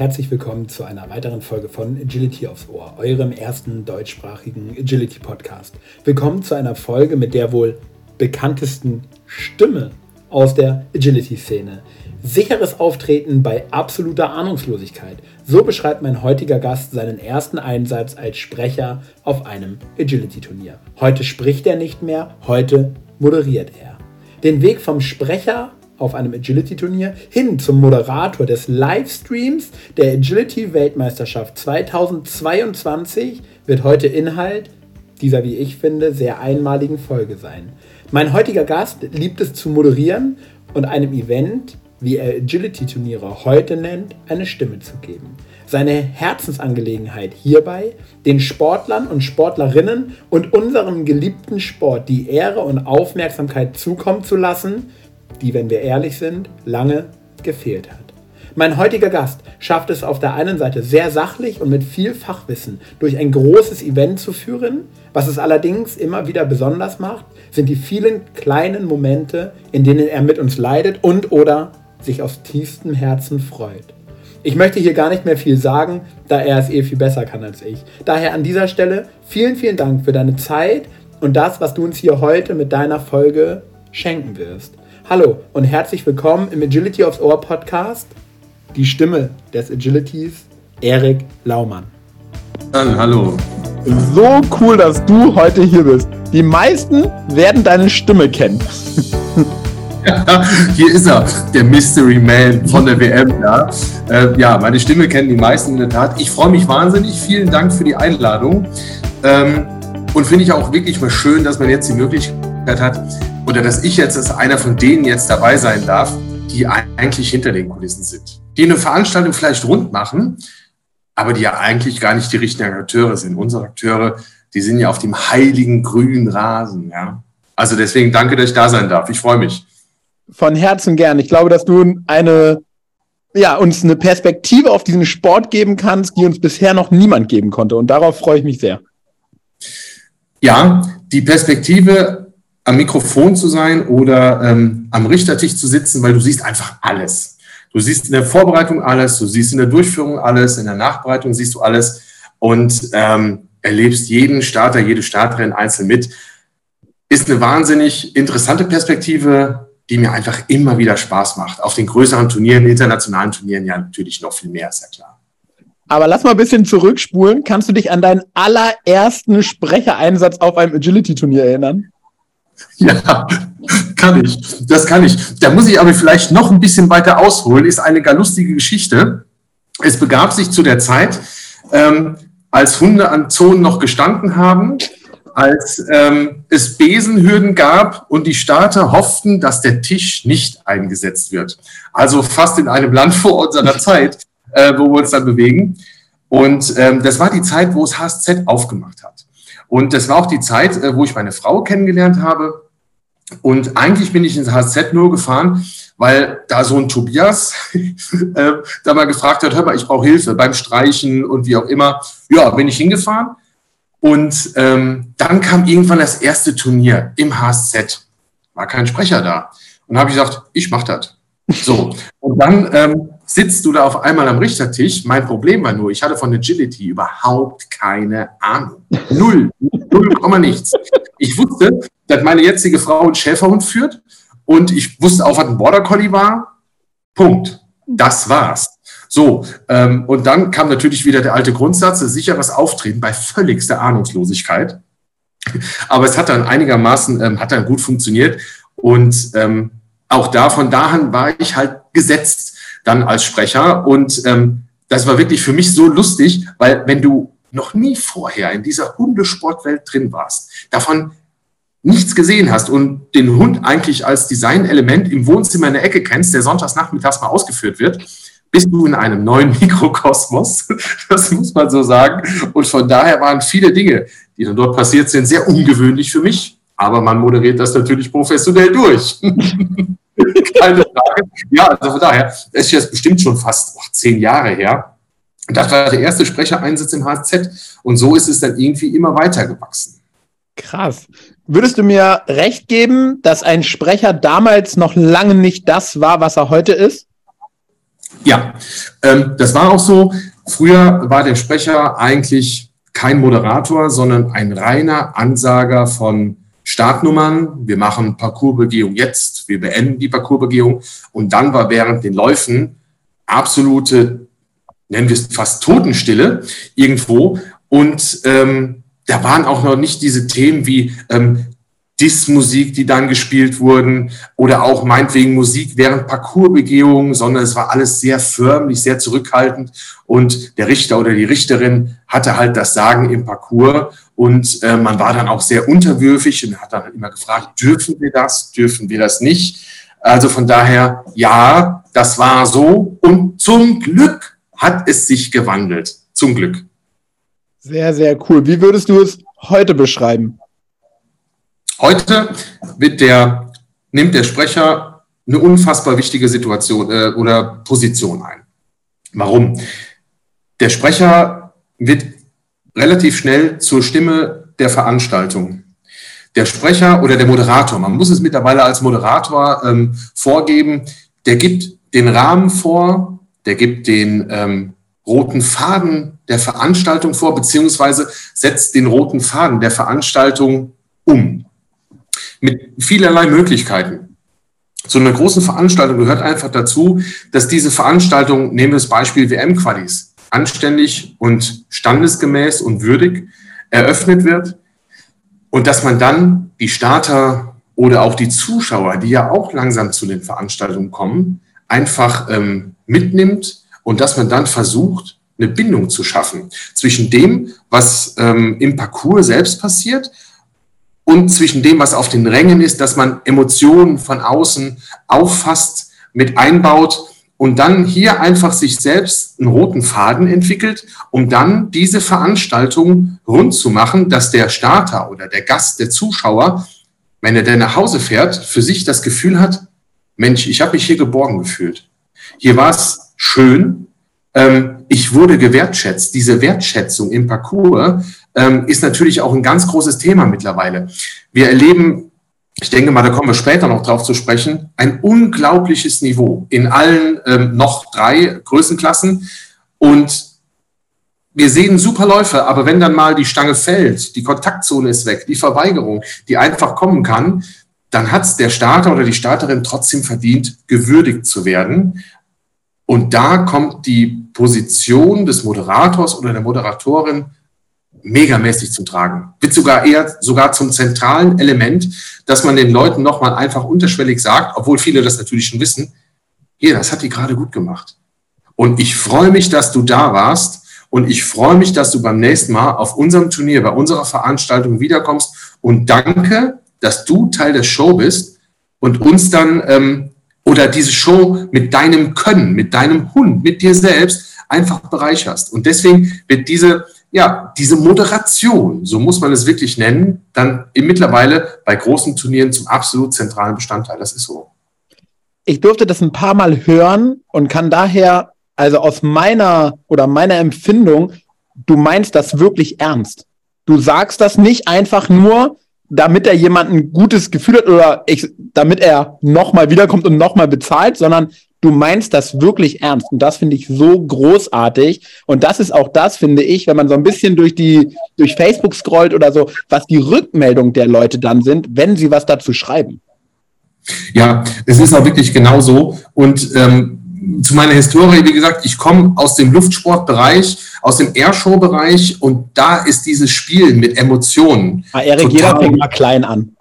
Herzlich willkommen zu einer weiteren Folge von Agility aufs Ohr, eurem ersten deutschsprachigen Agility Podcast. Willkommen zu einer Folge mit der wohl bekanntesten Stimme aus der Agility-Szene. Sicheres Auftreten bei absoluter Ahnungslosigkeit. So beschreibt mein heutiger Gast seinen ersten Einsatz als Sprecher auf einem Agility-Turnier. Heute spricht er nicht mehr, heute moderiert er. Den Weg vom Sprecher auf einem Agility-Turnier hin zum Moderator des Livestreams der Agility-Weltmeisterschaft 2022 wird heute Inhalt dieser, wie ich finde, sehr einmaligen Folge sein. Mein heutiger Gast liebt es zu moderieren und einem Event, wie er Agility-Turniere heute nennt, eine Stimme zu geben. Seine Herzensangelegenheit hierbei, den Sportlern und Sportlerinnen und unserem geliebten Sport die Ehre und Aufmerksamkeit zukommen zu lassen, die, wenn wir ehrlich sind, lange gefehlt hat. Mein heutiger Gast schafft es auf der einen Seite sehr sachlich und mit viel Fachwissen durch ein großes Event zu führen. Was es allerdings immer wieder besonders macht, sind die vielen kleinen Momente, in denen er mit uns leidet und oder sich aus tiefstem Herzen freut. Ich möchte hier gar nicht mehr viel sagen, da er es eh viel besser kann als ich. Daher an dieser Stelle vielen, vielen Dank für deine Zeit und das, was du uns hier heute mit deiner Folge schenken wirst. Hallo und herzlich willkommen im Agility aufs Ohr Podcast. Die Stimme des Agilities, Erik Laumann. Dann, hallo. So cool, dass du heute hier bist. Die meisten werden deine Stimme kennen. Ja, hier ist er, der Mystery Man von der WM. Ja. Äh, ja, meine Stimme kennen die meisten in der Tat. Ich freue mich wahnsinnig. Vielen Dank für die Einladung. Ähm, und finde ich auch wirklich mal schön, dass man jetzt die Möglichkeit hat, oder dass ich jetzt als einer von denen jetzt dabei sein darf, die eigentlich hinter den Kulissen sind. Die eine Veranstaltung vielleicht rund machen, aber die ja eigentlich gar nicht die richtigen Akteure sind. Unsere Akteure, die sind ja auf dem heiligen grünen Rasen. Ja? Also deswegen danke, dass ich da sein darf. Ich freue mich. Von Herzen gern. Ich glaube, dass du eine, ja, uns eine Perspektive auf diesen Sport geben kannst, die uns bisher noch niemand geben konnte. Und darauf freue ich mich sehr. Ja, die Perspektive am Mikrofon zu sein oder ähm, am Richtertisch zu sitzen, weil du siehst einfach alles. Du siehst in der Vorbereitung alles, du siehst in der Durchführung alles, in der Nachbereitung siehst du alles und ähm, erlebst jeden Starter, jede Starterin einzeln mit. Ist eine wahnsinnig interessante Perspektive, die mir einfach immer wieder Spaß macht. Auf den größeren Turnieren, internationalen Turnieren ja natürlich noch viel mehr, ist ja klar. Aber lass mal ein bisschen zurückspulen. Kannst du dich an deinen allerersten Sprechereinsatz auf einem Agility-Turnier erinnern? Ja, kann ich. Das kann ich. Da muss ich aber vielleicht noch ein bisschen weiter ausholen. Ist eine gar lustige Geschichte. Es begab sich zu der Zeit, ähm, als Hunde an Zonen noch gestanden haben, als ähm, es Besenhürden gab und die Starter hofften, dass der Tisch nicht eingesetzt wird. Also fast in einem Land vor unserer Zeit, äh, wo wir uns dann bewegen. Und ähm, das war die Zeit, wo es HSZ aufgemacht hat. Und das war auch die Zeit, äh, wo ich meine Frau kennengelernt habe. Und eigentlich bin ich ins HZ nur gefahren, weil da so ein Tobias äh, da mal gefragt hat, hör mal, ich brauche Hilfe beim Streichen und wie auch immer. Ja, bin ich hingefahren. Und ähm, dann kam irgendwann das erste Turnier im HSZ. War kein Sprecher da. Und habe ich gesagt, ich mache das. So. Und dann ähm, sitzt du da auf einmal am Richtertisch. Mein Problem war nur, ich hatte von Agility überhaupt keine Ahnung. Null. Null Komma nichts. Ich wusste, dass meine jetzige Frau einen Schäferhund führt und ich wusste auch, was ein Border Collie war. Punkt. Das war's. So, ähm, und dann kam natürlich wieder der alte Grundsatz, sicheres Auftreten bei völligster Ahnungslosigkeit. Aber es hat dann einigermaßen, ähm, hat dann gut funktioniert. Und ähm, auch da, von da an war ich halt gesetzt dann als Sprecher. Und ähm, das war wirklich für mich so lustig, weil wenn du noch nie vorher in dieser Hundesportwelt drin warst, davon nichts gesehen hast und den Hund eigentlich als Designelement im Wohnzimmer in der Ecke kennst, der sonntags nachmittags mal ausgeführt wird, bist du in einem neuen Mikrokosmos. Das muss man so sagen. Und von daher waren viele Dinge, die dann dort passiert sind, sehr ungewöhnlich für mich. Aber man moderiert das natürlich professionell durch. Keine Frage. Ja, also von daher, das ist jetzt bestimmt schon fast ach, zehn Jahre her. Und das war der erste Sprechereinsatz im HZ. Und so ist es dann irgendwie immer weiter gewachsen. Krass. Würdest du mir recht geben, dass ein Sprecher damals noch lange nicht das war, was er heute ist? Ja, ähm, das war auch so. Früher war der Sprecher eigentlich kein Moderator, sondern ein reiner Ansager von Startnummern. Wir machen Parcoursbegehung jetzt, wir beenden die Parcoursbegehung. Und dann war während den Läufen absolute, nennen wir es fast Totenstille irgendwo. Und ähm, da waren auch noch nicht diese Themen wie ähm, Dismusik, die dann gespielt wurden oder auch meinetwegen Musik während Parcoursbegehungen, sondern es war alles sehr förmlich, sehr zurückhaltend und der Richter oder die Richterin hatte halt das Sagen im Parcours und äh, man war dann auch sehr unterwürfig und hat dann immer gefragt, dürfen wir das, dürfen wir das nicht? Also von daher, ja, das war so und zum Glück hat es sich gewandelt. Zum Glück. Sehr, sehr cool. Wie würdest du es heute beschreiben? Heute wird der, nimmt der Sprecher eine unfassbar wichtige Situation äh, oder Position ein. Warum? Der Sprecher wird relativ schnell zur Stimme der Veranstaltung. Der Sprecher oder der Moderator, man muss es mittlerweile als Moderator ähm, vorgeben, der gibt den Rahmen vor, der gibt den ähm, roten Faden der Veranstaltung vor, beziehungsweise setzt den roten Faden der Veranstaltung um mit vielerlei Möglichkeiten. Zu einer großen Veranstaltung gehört einfach dazu, dass diese Veranstaltung, nehmen wir das Beispiel WM-Qualis, anständig und standesgemäß und würdig eröffnet wird und dass man dann die Starter oder auch die Zuschauer, die ja auch langsam zu den Veranstaltungen kommen, einfach ähm, mitnimmt und dass man dann versucht, eine Bindung zu schaffen zwischen dem, was ähm, im Parcours selbst passiert und zwischen dem, was auf den Rängen ist, dass man Emotionen von außen auffasst, mit einbaut und dann hier einfach sich selbst einen roten Faden entwickelt, um dann diese Veranstaltung rund zu machen, dass der Starter oder der Gast, der Zuschauer, wenn er dann nach Hause fährt, für sich das Gefühl hat, Mensch, ich habe mich hier geborgen gefühlt. Hier war es schön, ähm, ich wurde gewertschätzt. Diese Wertschätzung im Parcours ähm, ist natürlich auch ein ganz großes Thema mittlerweile. Wir erleben, ich denke mal, da kommen wir später noch drauf zu sprechen, ein unglaubliches Niveau in allen ähm, noch drei Größenklassen. Und wir sehen super Läufe, aber wenn dann mal die Stange fällt, die Kontaktzone ist weg, die Verweigerung, die einfach kommen kann, dann hat es der Starter oder die Starterin trotzdem verdient, gewürdigt zu werden. Und da kommt die Position des Moderators oder der Moderatorin megamäßig zum Tragen. Wird sogar eher sogar zum zentralen Element, dass man den Leuten nochmal einfach unterschwellig sagt, obwohl viele das natürlich schon wissen, hier, das hat die gerade gut gemacht. Und ich freue mich, dass du da warst. Und ich freue mich, dass du beim nächsten Mal auf unserem Turnier, bei unserer Veranstaltung wiederkommst. Und danke, dass du Teil der Show bist und uns dann ähm, oder diese Show mit deinem Können, mit deinem Hund, mit dir selbst einfach bereicherst. Und deswegen wird diese ja, diese Moderation, so muss man es wirklich nennen, dann mittlerweile bei großen Turnieren zum absolut zentralen Bestandteil. Das ist so. Ich durfte das ein paar Mal hören und kann daher, also aus meiner oder meiner Empfindung, du meinst das wirklich ernst. Du sagst das nicht einfach nur, damit er jemand ein gutes Gefühl hat oder ich, damit er nochmal wiederkommt und nochmal bezahlt, sondern du meinst das wirklich ernst. Und das finde ich so großartig. Und das ist auch das, finde ich, wenn man so ein bisschen durch die, durch Facebook scrollt oder so, was die Rückmeldung der Leute dann sind, wenn sie was dazu schreiben. Ja, es ist auch wirklich genau so. Und ähm, zu meiner Historie, wie gesagt, ich komme aus dem Luftsportbereich, aus dem Airshow-Bereich und da ist dieses Spiel mit Emotionen. Ah, Erik, jeder fängt mal klein an.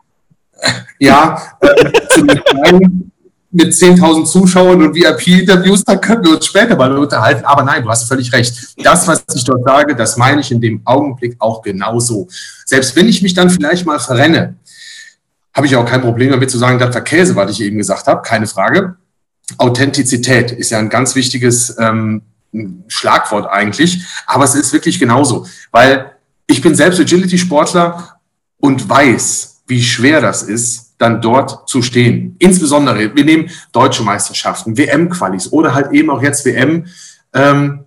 Ja, äh, zu den kleinen mit 10.000 Zuschauern und VIP-Interviews, da können wir uns später mal unterhalten. Aber nein, du hast völlig recht. Das, was ich dort sage, das meine ich in dem Augenblick auch genauso. Selbst wenn ich mich dann vielleicht mal verrenne, habe ich auch kein Problem damit zu sagen, das war Käse, was ich eben gesagt habe, keine Frage. Authentizität ist ja ein ganz wichtiges ähm, Schlagwort eigentlich, aber es ist wirklich genauso, weil ich bin selbst Agility-Sportler und weiß, wie schwer das ist, dann dort zu stehen. Insbesondere, wir nehmen deutsche Meisterschaften, WM-Qualis oder halt eben auch jetzt WM, ähm,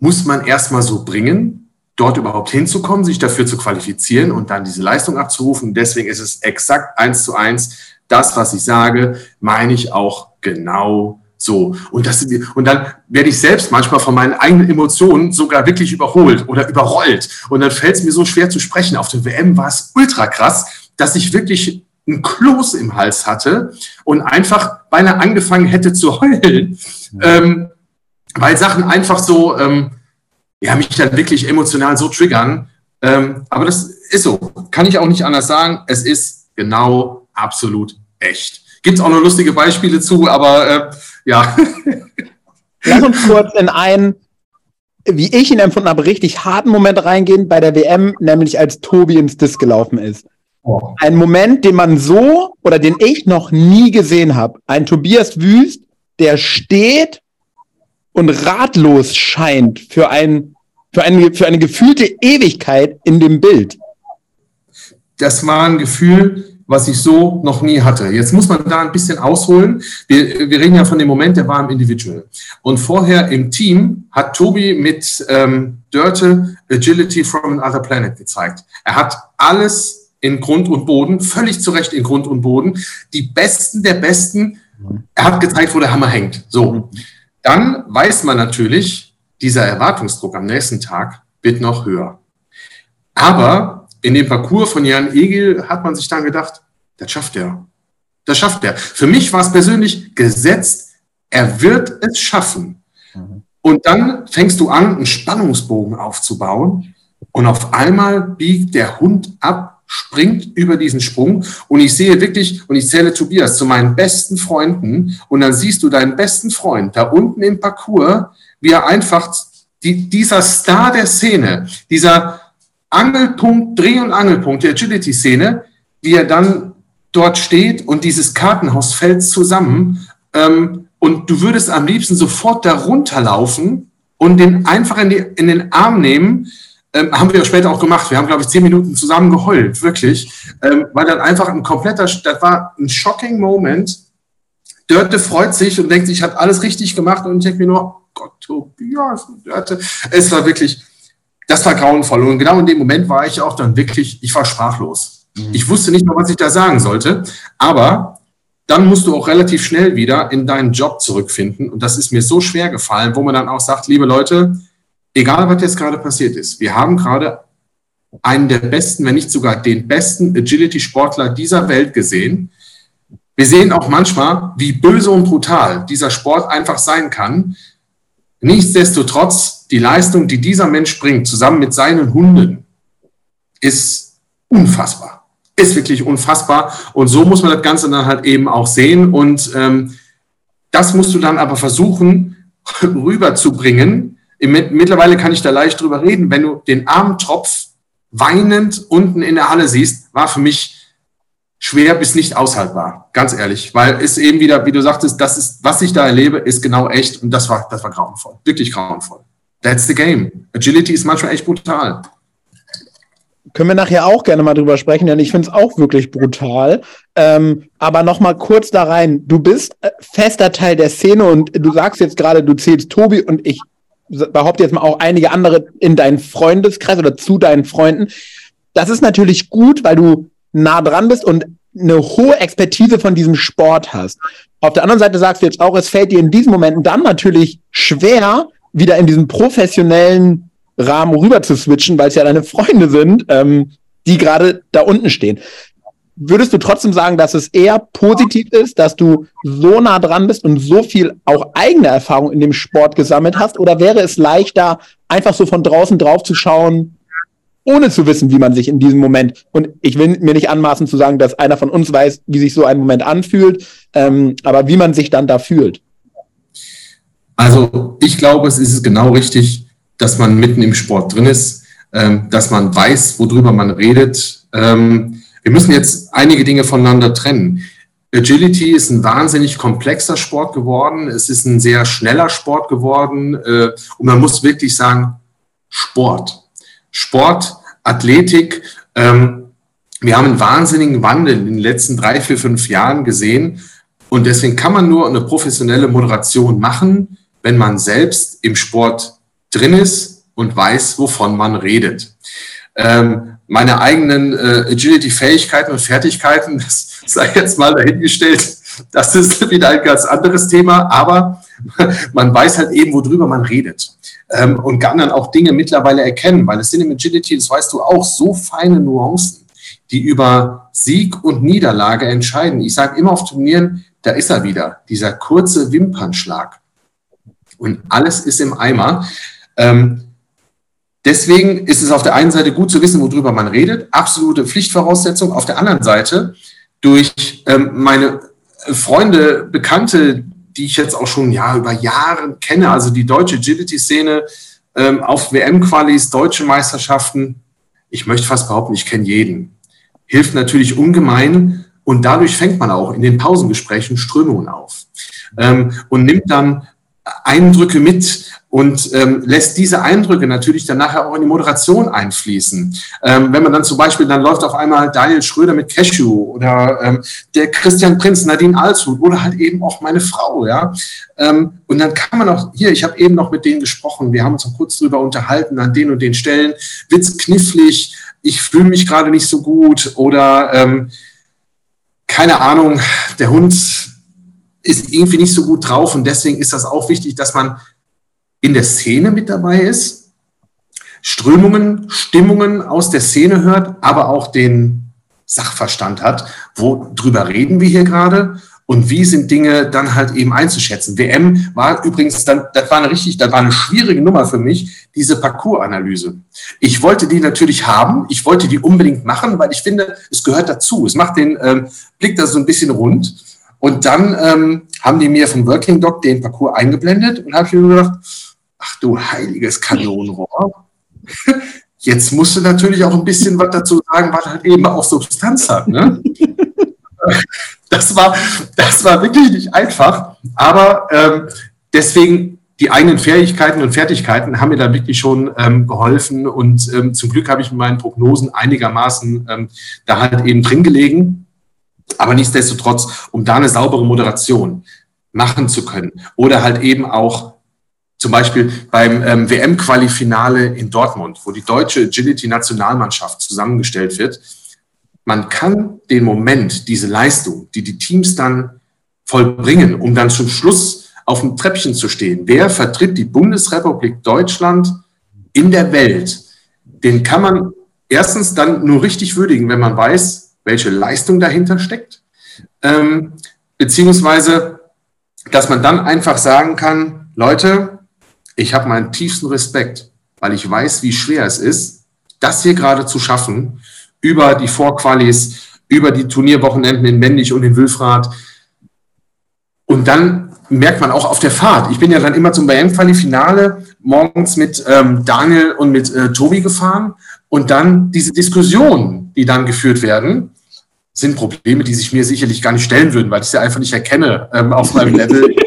muss man erstmal so bringen, dort überhaupt hinzukommen, sich dafür zu qualifizieren und dann diese Leistung abzurufen. Deswegen ist es exakt eins zu eins. Das, was ich sage, meine ich auch genau So. Und, das, und dann werde ich selbst manchmal von meinen eigenen Emotionen sogar wirklich überholt oder überrollt. Und dann fällt es mir so schwer zu sprechen. Auf der WM war es ultra krass, dass ich wirklich ein Kloß im Hals hatte und einfach beinahe angefangen hätte zu heulen, ähm, weil Sachen einfach so, ähm, ja, mich dann wirklich emotional so triggern. Ähm, aber das ist so. Kann ich auch nicht anders sagen. Es ist genau absolut echt. Gibt es auch noch lustige Beispiele zu, aber äh, ja. Lass uns kurz in einen, wie ich ihn empfunden habe, richtig harten Moment reingehen bei der WM, nämlich als Tobi ins Disc gelaufen ist. Oh. Ein Moment, den man so oder den ich noch nie gesehen habe. Ein Tobias Wüst, der steht und ratlos scheint für, ein, für, eine, für eine gefühlte Ewigkeit in dem Bild. Das war ein Gefühl, was ich so noch nie hatte. Jetzt muss man da ein bisschen ausholen. Wir, wir reden ja von dem Moment, der war im Individual. Und vorher im Team hat Tobi mit ähm, Dörte Agility from Another Planet gezeigt. Er hat alles in Grund und Boden, völlig zu Recht in Grund und Boden. Die Besten der Besten. Er hat gezeigt, wo der Hammer hängt. So. Dann weiß man natürlich, dieser Erwartungsdruck am nächsten Tag wird noch höher. Aber in dem Parcours von Jan Egel hat man sich dann gedacht, das schafft er. Das schafft er. Für mich war es persönlich gesetzt, er wird es schaffen. Und dann fängst du an, einen Spannungsbogen aufzubauen und auf einmal biegt der Hund ab, springt über diesen Sprung und ich sehe wirklich, und ich zähle Tobias zu meinen besten Freunden und dann siehst du deinen besten Freund da unten im Parcours, wie er einfach die, dieser Star der Szene, dieser Angelpunkt, Dreh- und Angelpunkt der Agility-Szene, wie er dann dort steht und dieses Kartenhaus fällt zusammen ähm, und du würdest am liebsten sofort darunter laufen und den einfach in, die, in den Arm nehmen. Ähm, haben wir später auch gemacht. Wir haben, glaube ich, zehn Minuten zusammen geheult, wirklich. Ähm, weil dann einfach ein kompletter, das war ein shocking Moment. Dörte freut sich und denkt, ich habe alles richtig gemacht und ich denke mir nur, oh Gott, Tobias, Dörte. Es war wirklich, das war grauenvoll. Und genau in dem Moment war ich auch dann wirklich, ich war sprachlos. Mhm. Ich wusste nicht mehr, was ich da sagen sollte. Aber dann musst du auch relativ schnell wieder in deinen Job zurückfinden. Und das ist mir so schwer gefallen, wo man dann auch sagt, liebe Leute, egal was jetzt gerade passiert ist, wir haben gerade einen der besten, wenn nicht sogar den besten Agility-Sportler dieser Welt gesehen. Wir sehen auch manchmal, wie böse und brutal dieser Sport einfach sein kann. Nichtsdestotrotz die Leistung, die dieser Mensch bringt, zusammen mit seinen Hunden, ist unfassbar. Ist wirklich unfassbar. Und so muss man das Ganze dann halt eben auch sehen. Und ähm, das musst du dann aber versuchen rüberzubringen. Mittlerweile kann ich da leicht drüber reden. Wenn du den Armtropf weinend unten in der Halle siehst, war für mich schwer bis nicht aushaltbar, ganz ehrlich, weil es eben wieder, wie du sagtest, das ist, was ich da erlebe, ist genau echt und das war, das war grauenvoll, wirklich grauenvoll. That's the game. Agility ist manchmal echt brutal. Können wir nachher auch gerne mal drüber sprechen, denn ich finde es auch wirklich brutal. Ähm, aber noch mal kurz da rein. Du bist äh, fester Teil der Szene und du sagst jetzt gerade, du zählst Tobi und ich behaupte jetzt mal auch einige andere in deinen Freundeskreis oder zu deinen Freunden. Das ist natürlich gut, weil du nah dran bist und eine hohe Expertise von diesem Sport hast. Auf der anderen Seite sagst du jetzt auch, es fällt dir in diesen Momenten dann natürlich schwer, wieder in diesen professionellen Rahmen rüber zu switchen, weil es ja deine Freunde sind, ähm, die gerade da unten stehen. Würdest du trotzdem sagen, dass es eher positiv ist, dass du so nah dran bist und so viel auch eigene Erfahrung in dem Sport gesammelt hast? Oder wäre es leichter, einfach so von draußen drauf zu schauen, ohne zu wissen, wie man sich in diesem Moment, und ich will mir nicht anmaßen zu sagen, dass einer von uns weiß, wie sich so ein Moment anfühlt, ähm, aber wie man sich dann da fühlt? Also ich glaube, es ist genau richtig, dass man mitten im Sport drin ist, ähm, dass man weiß, worüber man redet. Ähm, wir müssen jetzt einige Dinge voneinander trennen. Agility ist ein wahnsinnig komplexer Sport geworden. Es ist ein sehr schneller Sport geworden. Äh, und man muss wirklich sagen, Sport. Sport, Athletik. Ähm, wir haben einen wahnsinnigen Wandel in den letzten drei, vier, fünf Jahren gesehen. Und deswegen kann man nur eine professionelle Moderation machen, wenn man selbst im Sport drin ist und weiß, wovon man redet. Ähm, meine eigenen äh, Agility-Fähigkeiten und Fertigkeiten, das sei jetzt mal dahingestellt, Das ist wieder ein ganz anderes Thema, aber man weiß halt eben, worüber man redet. Ähm, und kann dann auch Dinge mittlerweile erkennen, weil es sind im Agility, das weißt du auch, so feine Nuancen, die über Sieg und Niederlage entscheiden. Ich sage immer auf Turnieren, da ist er wieder, dieser kurze Wimpernschlag. Und alles ist im Eimer. Ähm, deswegen ist es auf der einen Seite gut zu wissen, worüber man redet, absolute Pflichtvoraussetzung. Auf der anderen Seite, durch ähm, meine Freunde, Bekannte, die ich jetzt auch schon ja, über Jahre kenne, also die deutsche Agility-Szene ähm, auf WM-Qualis, deutsche Meisterschaften, ich möchte fast behaupten, ich kenne jeden. Hilft natürlich ungemein und dadurch fängt man auch in den Pausengesprächen Strömungen auf ähm, und nimmt dann Eindrücke mit und ähm, lässt diese Eindrücke natürlich dann nachher auch in die Moderation einfließen. Ähm, wenn man dann zum Beispiel, dann läuft auf einmal Daniel Schröder mit Cashew oder ähm, der Christian Prinz, Nadine Alshut oder halt eben auch meine Frau, ja. Ähm, und dann kann man auch, hier, ich habe eben noch mit denen gesprochen, wir haben uns auch kurz drüber unterhalten an den und den Stellen, Witz knifflig, ich fühle mich gerade nicht so gut oder ähm, keine Ahnung, der Hund ist irgendwie nicht so gut drauf und deswegen ist das auch wichtig, dass man in der Szene mit dabei ist, Strömungen, Stimmungen aus der Szene hört, aber auch den Sachverstand hat, worüber reden wir hier gerade und wie sind Dinge dann halt eben einzuschätzen. WM war übrigens dann, das war eine richtig, das war eine schwierige Nummer für mich, diese Parcours-Analyse. Ich wollte die natürlich haben, ich wollte die unbedingt machen, weil ich finde, es gehört dazu. Es macht den ähm, Blick da so ein bisschen rund. Und dann ähm, haben die mir vom Working Doc den Parcours eingeblendet und habe ich mir gedacht, ach du heiliges Kanonenrohr. Jetzt musst du natürlich auch ein bisschen was dazu sagen, was halt eben auch Substanz hat. Ne? Das, war, das war wirklich nicht einfach, aber ähm, deswegen die eigenen Fähigkeiten und Fertigkeiten haben mir da wirklich schon ähm, geholfen und ähm, zum Glück habe ich mit meinen Prognosen einigermaßen ähm, da halt eben drin gelegen. Aber nichtsdestotrotz, um da eine saubere Moderation machen zu können oder halt eben auch zum Beispiel beim ähm, WM-Quali-Finale in Dortmund, wo die deutsche Agility-Nationalmannschaft zusammengestellt wird, man kann den Moment, diese Leistung, die die Teams dann vollbringen, um dann zum Schluss auf dem Treppchen zu stehen. Wer vertritt die Bundesrepublik Deutschland in der Welt? Den kann man erstens dann nur richtig würdigen, wenn man weiß, welche Leistung dahinter steckt, ähm, beziehungsweise, dass man dann einfach sagen kann, Leute, ich habe meinen tiefsten Respekt, weil ich weiß, wie schwer es ist, das hier gerade zu schaffen, über die Vorqualis, über die Turnierwochenenden in Männlich und in Wülfrath. Und dann merkt man auch auf der Fahrt. Ich bin ja dann immer zum WM-Quali-Finale morgens mit ähm, Daniel und mit äh, Tobi gefahren und dann diese Diskussionen, die dann geführt werden, sind Probleme, die sich mir sicherlich gar nicht stellen würden, weil ich sie einfach nicht erkenne ähm, auf meinem Level.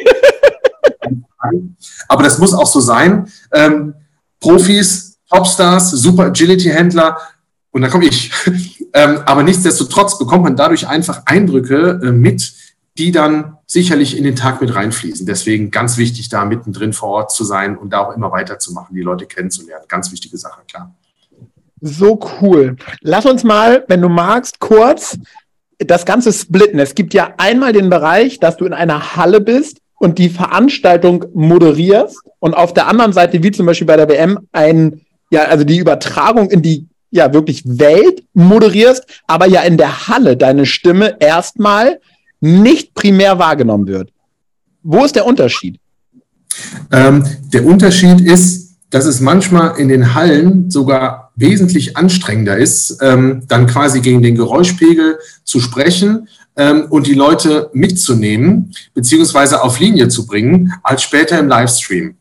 Aber das muss auch so sein. Ähm, Profis, Topstars, super Agility-Händler und da komme ich. ähm, aber nichtsdestotrotz bekommt man dadurch einfach Eindrücke äh, mit, die dann sicherlich in den Tag mit reinfließen. Deswegen ganz wichtig, da mittendrin vor Ort zu sein und da auch immer weiterzumachen, die Leute kennenzulernen. Ganz wichtige Sache, klar. So cool. Lass uns mal, wenn du magst, kurz das Ganze splitten. Es gibt ja einmal den Bereich, dass du in einer Halle bist und die Veranstaltung moderierst und auf der anderen Seite, wie zum Beispiel bei der WM, ein, ja, also die Übertragung in die ja wirklich Welt moderierst, aber ja in der Halle deine Stimme erstmal nicht primär wahrgenommen wird. Wo ist der Unterschied? Ähm, der Unterschied ist, dass es manchmal in den Hallen sogar wesentlich anstrengender ist, ähm, dann quasi gegen den Geräuschpegel zu sprechen ähm, und die Leute mitzunehmen, beziehungsweise auf Linie zu bringen, als später im Livestream.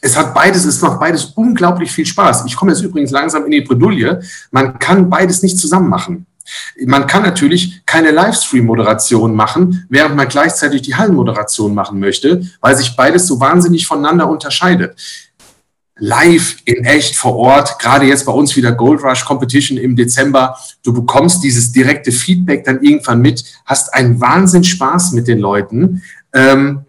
Es hat beides, es macht beides unglaublich viel Spaß. Ich komme jetzt übrigens langsam in die Bredouille. Man kann beides nicht zusammen machen. Man kann natürlich keine Livestream-Moderation machen, während man gleichzeitig die Hallenmoderation machen möchte, weil sich beides so wahnsinnig voneinander unterscheidet. Live in echt vor Ort, gerade jetzt bei uns wieder Gold Rush Competition im Dezember, du bekommst dieses direkte Feedback dann irgendwann mit, hast einen Wahnsinn Spaß mit den Leuten ähm,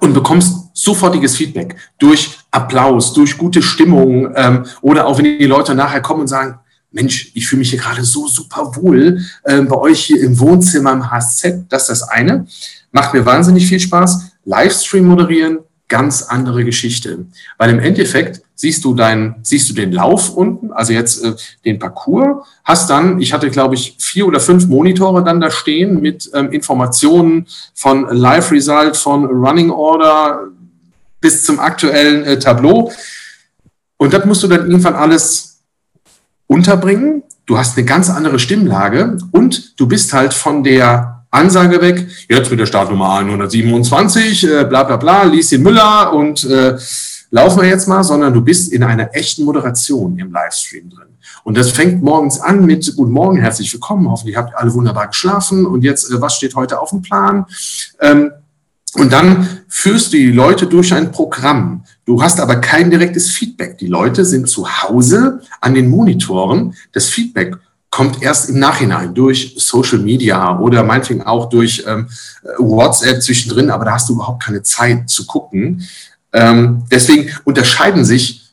und bekommst sofortiges Feedback durch Applaus, durch gute Stimmung ähm, oder auch wenn die Leute nachher kommen und sagen, Mensch, ich fühle mich hier gerade so super wohl äh, bei euch hier im Wohnzimmer im HZ. Das ist das eine. Macht mir wahnsinnig viel Spaß. Livestream moderieren, ganz andere Geschichte. Weil im Endeffekt siehst du deinen, siehst du den Lauf unten, also jetzt äh, den Parcours, hast dann, ich hatte glaube ich vier oder fünf Monitore dann da stehen mit ähm, Informationen von Live Result, von Running Order bis zum aktuellen äh, Tableau. Und das musst du dann irgendwann alles unterbringen. Du hast eine ganz andere Stimmlage und du bist halt von der Ansage weg, jetzt mit der Startnummer 127, äh, bla bla bla, Lieschen Müller und äh, laufen wir jetzt mal, sondern du bist in einer echten Moderation im Livestream drin. Und das fängt morgens an mit Guten Morgen, herzlich willkommen, hoffentlich habt ihr alle wunderbar geschlafen und jetzt, äh, was steht heute auf dem Plan? Ähm, und dann führst du die Leute durch ein Programm. Du hast aber kein direktes Feedback. Die Leute sind zu Hause an den Monitoren. Das Feedback kommt erst im Nachhinein durch Social Media oder meinetwegen auch durch ähm, WhatsApp zwischendrin, aber da hast du überhaupt keine Zeit zu gucken. Ähm, deswegen unterscheiden sich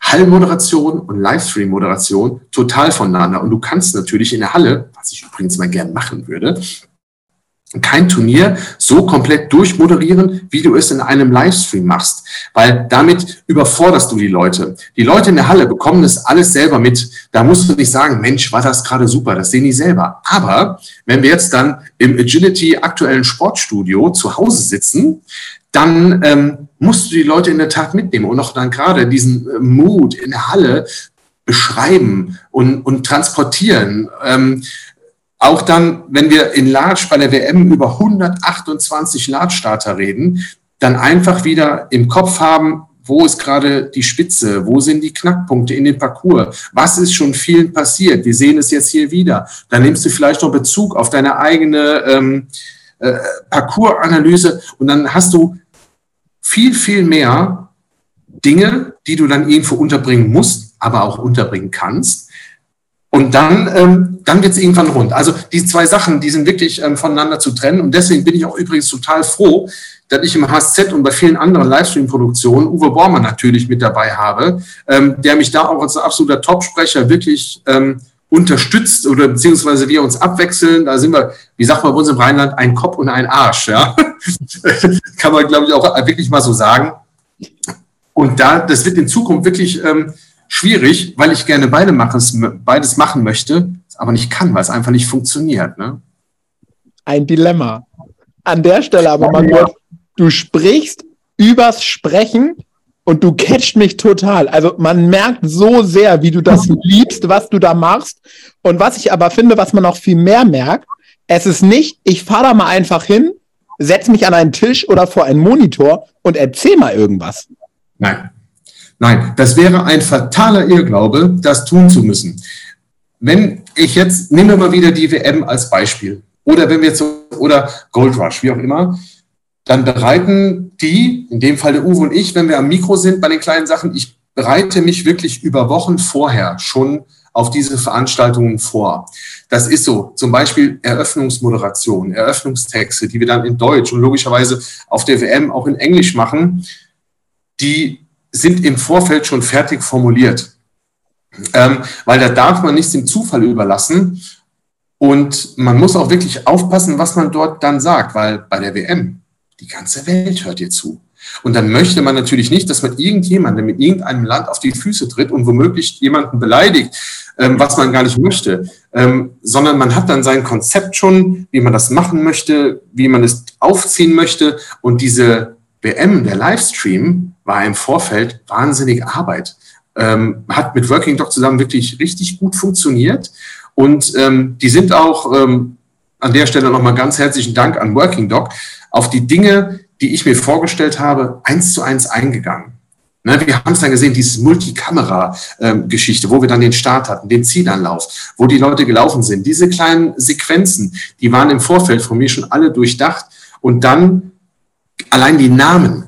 Hallmoderation und Livestream-Moderation total voneinander. Und du kannst natürlich in der Halle, was ich übrigens mal gern machen würde, kein Turnier so komplett durchmoderieren, wie du es in einem Livestream machst, weil damit überforderst du die Leute. Die Leute in der Halle bekommen das alles selber mit. Da musst du nicht sagen, Mensch, war das gerade super, das sehen die selber. Aber wenn wir jetzt dann im Agility aktuellen Sportstudio zu Hause sitzen, dann ähm, musst du die Leute in der Tat mitnehmen und auch dann gerade diesen äh, Mut in der Halle beschreiben und, und transportieren. Ähm, auch dann, wenn wir in Large bei der WM über 128 Large-Starter reden, dann einfach wieder im Kopf haben, wo ist gerade die Spitze, wo sind die Knackpunkte in den Parcours, was ist schon vielen passiert, wir sehen es jetzt hier wieder. Dann nimmst du vielleicht noch Bezug auf deine eigene ähm, äh, Parcours-Analyse und dann hast du viel, viel mehr Dinge, die du dann irgendwo unterbringen musst, aber auch unterbringen kannst. Und dann, ähm, dann wird es irgendwann rund. Also die zwei Sachen, die sind wirklich ähm, voneinander zu trennen. Und deswegen bin ich auch übrigens total froh, dass ich im HSZ und bei vielen anderen Livestream-Produktionen Uwe Bormann natürlich mit dabei habe, ähm, der mich da auch als absoluter Topsprecher wirklich ähm, unterstützt oder beziehungsweise wir uns abwechseln. Da sind wir, wie sagt man bei uns im Rheinland, ein Kopf und ein Arsch. Ja? Kann man, glaube ich, auch wirklich mal so sagen. Und da, das wird in Zukunft wirklich ähm, schwierig, weil ich gerne beide machen, beides machen möchte, aber nicht kann, weil es einfach nicht funktioniert. Ne? Ein Dilemma. An der Stelle aber mal kurz, du sprichst übers Sprechen und du catcht mich total. Also man merkt so sehr, wie du das liebst, was du da machst. Und was ich aber finde, was man noch viel mehr merkt, es ist nicht, ich fahre da mal einfach hin, setze mich an einen Tisch oder vor einen Monitor und erzähl mal irgendwas. Nein. Nein, das wäre ein fataler Irrglaube, das tun zu müssen. Wenn ich jetzt, nehmen wir mal wieder die WM als Beispiel, oder wenn wir jetzt, oder Gold Rush, wie auch immer, dann bereiten die, in dem Fall der Uwe und ich, wenn wir am Mikro sind bei den kleinen Sachen, ich bereite mich wirklich über Wochen vorher schon auf diese Veranstaltungen vor. Das ist so. Zum Beispiel Eröffnungsmoderation, Eröffnungstexte, die wir dann in Deutsch und logischerweise auf der WM auch in Englisch machen, die sind im Vorfeld schon fertig formuliert. Ähm, weil da darf man nichts dem Zufall überlassen. Und man muss auch wirklich aufpassen, was man dort dann sagt, weil bei der WM, die ganze Welt hört dir zu. Und dann möchte man natürlich nicht, dass man irgendjemandem mit irgendeinem Land auf die Füße tritt und womöglich jemanden beleidigt, ähm, was man gar nicht möchte, ähm, sondern man hat dann sein Konzept schon, wie man das machen möchte, wie man es aufziehen möchte. Und diese WM, der Livestream, war im Vorfeld wahnsinnig Arbeit. Ähm, hat mit Working Dog zusammen wirklich richtig gut funktioniert. Und ähm, die sind auch ähm, an der Stelle nochmal ganz herzlichen Dank an Working Dog auf die Dinge, die ich mir vorgestellt habe, eins zu eins eingegangen. Ne, wir haben es dann gesehen, diese Multikamera-Geschichte, wo wir dann den Start hatten, den Zielanlauf, wo die Leute gelaufen sind. Diese kleinen Sequenzen, die waren im Vorfeld von mir schon alle durchdacht. Und dann allein die Namen.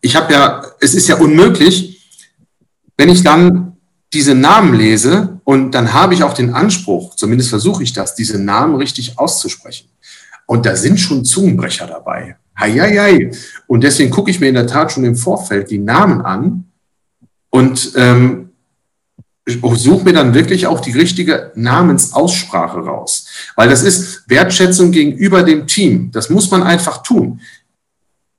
Ich habe ja, es ist ja unmöglich, wenn ich dann diese Namen lese und dann habe ich auch den Anspruch, zumindest versuche ich das, diese Namen richtig auszusprechen. Und da sind schon Zungenbrecher dabei. Heieiei. Und deswegen gucke ich mir in der Tat schon im Vorfeld die Namen an und ähm, suche mir dann wirklich auch die richtige Namensaussprache raus. Weil das ist Wertschätzung gegenüber dem Team. Das muss man einfach tun.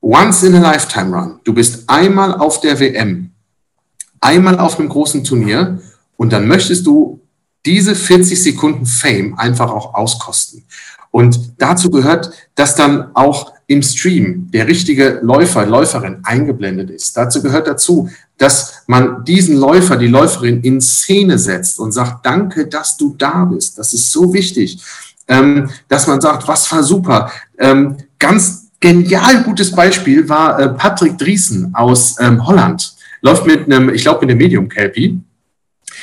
Once in a Lifetime Run. Du bist einmal auf der WM, einmal auf einem großen Turnier und dann möchtest du diese 40 Sekunden Fame einfach auch auskosten. Und dazu gehört, dass dann auch im Stream der richtige Läufer, Läuferin eingeblendet ist. Dazu gehört dazu, dass man diesen Läufer, die Läuferin in Szene setzt und sagt, danke, dass du da bist. Das ist so wichtig. Ähm, dass man sagt, was war super. Ähm, ganz genial gutes Beispiel war äh, Patrick Driesen aus ähm, Holland. Läuft mit einem, ich glaube, mit einem Medium Kelpie.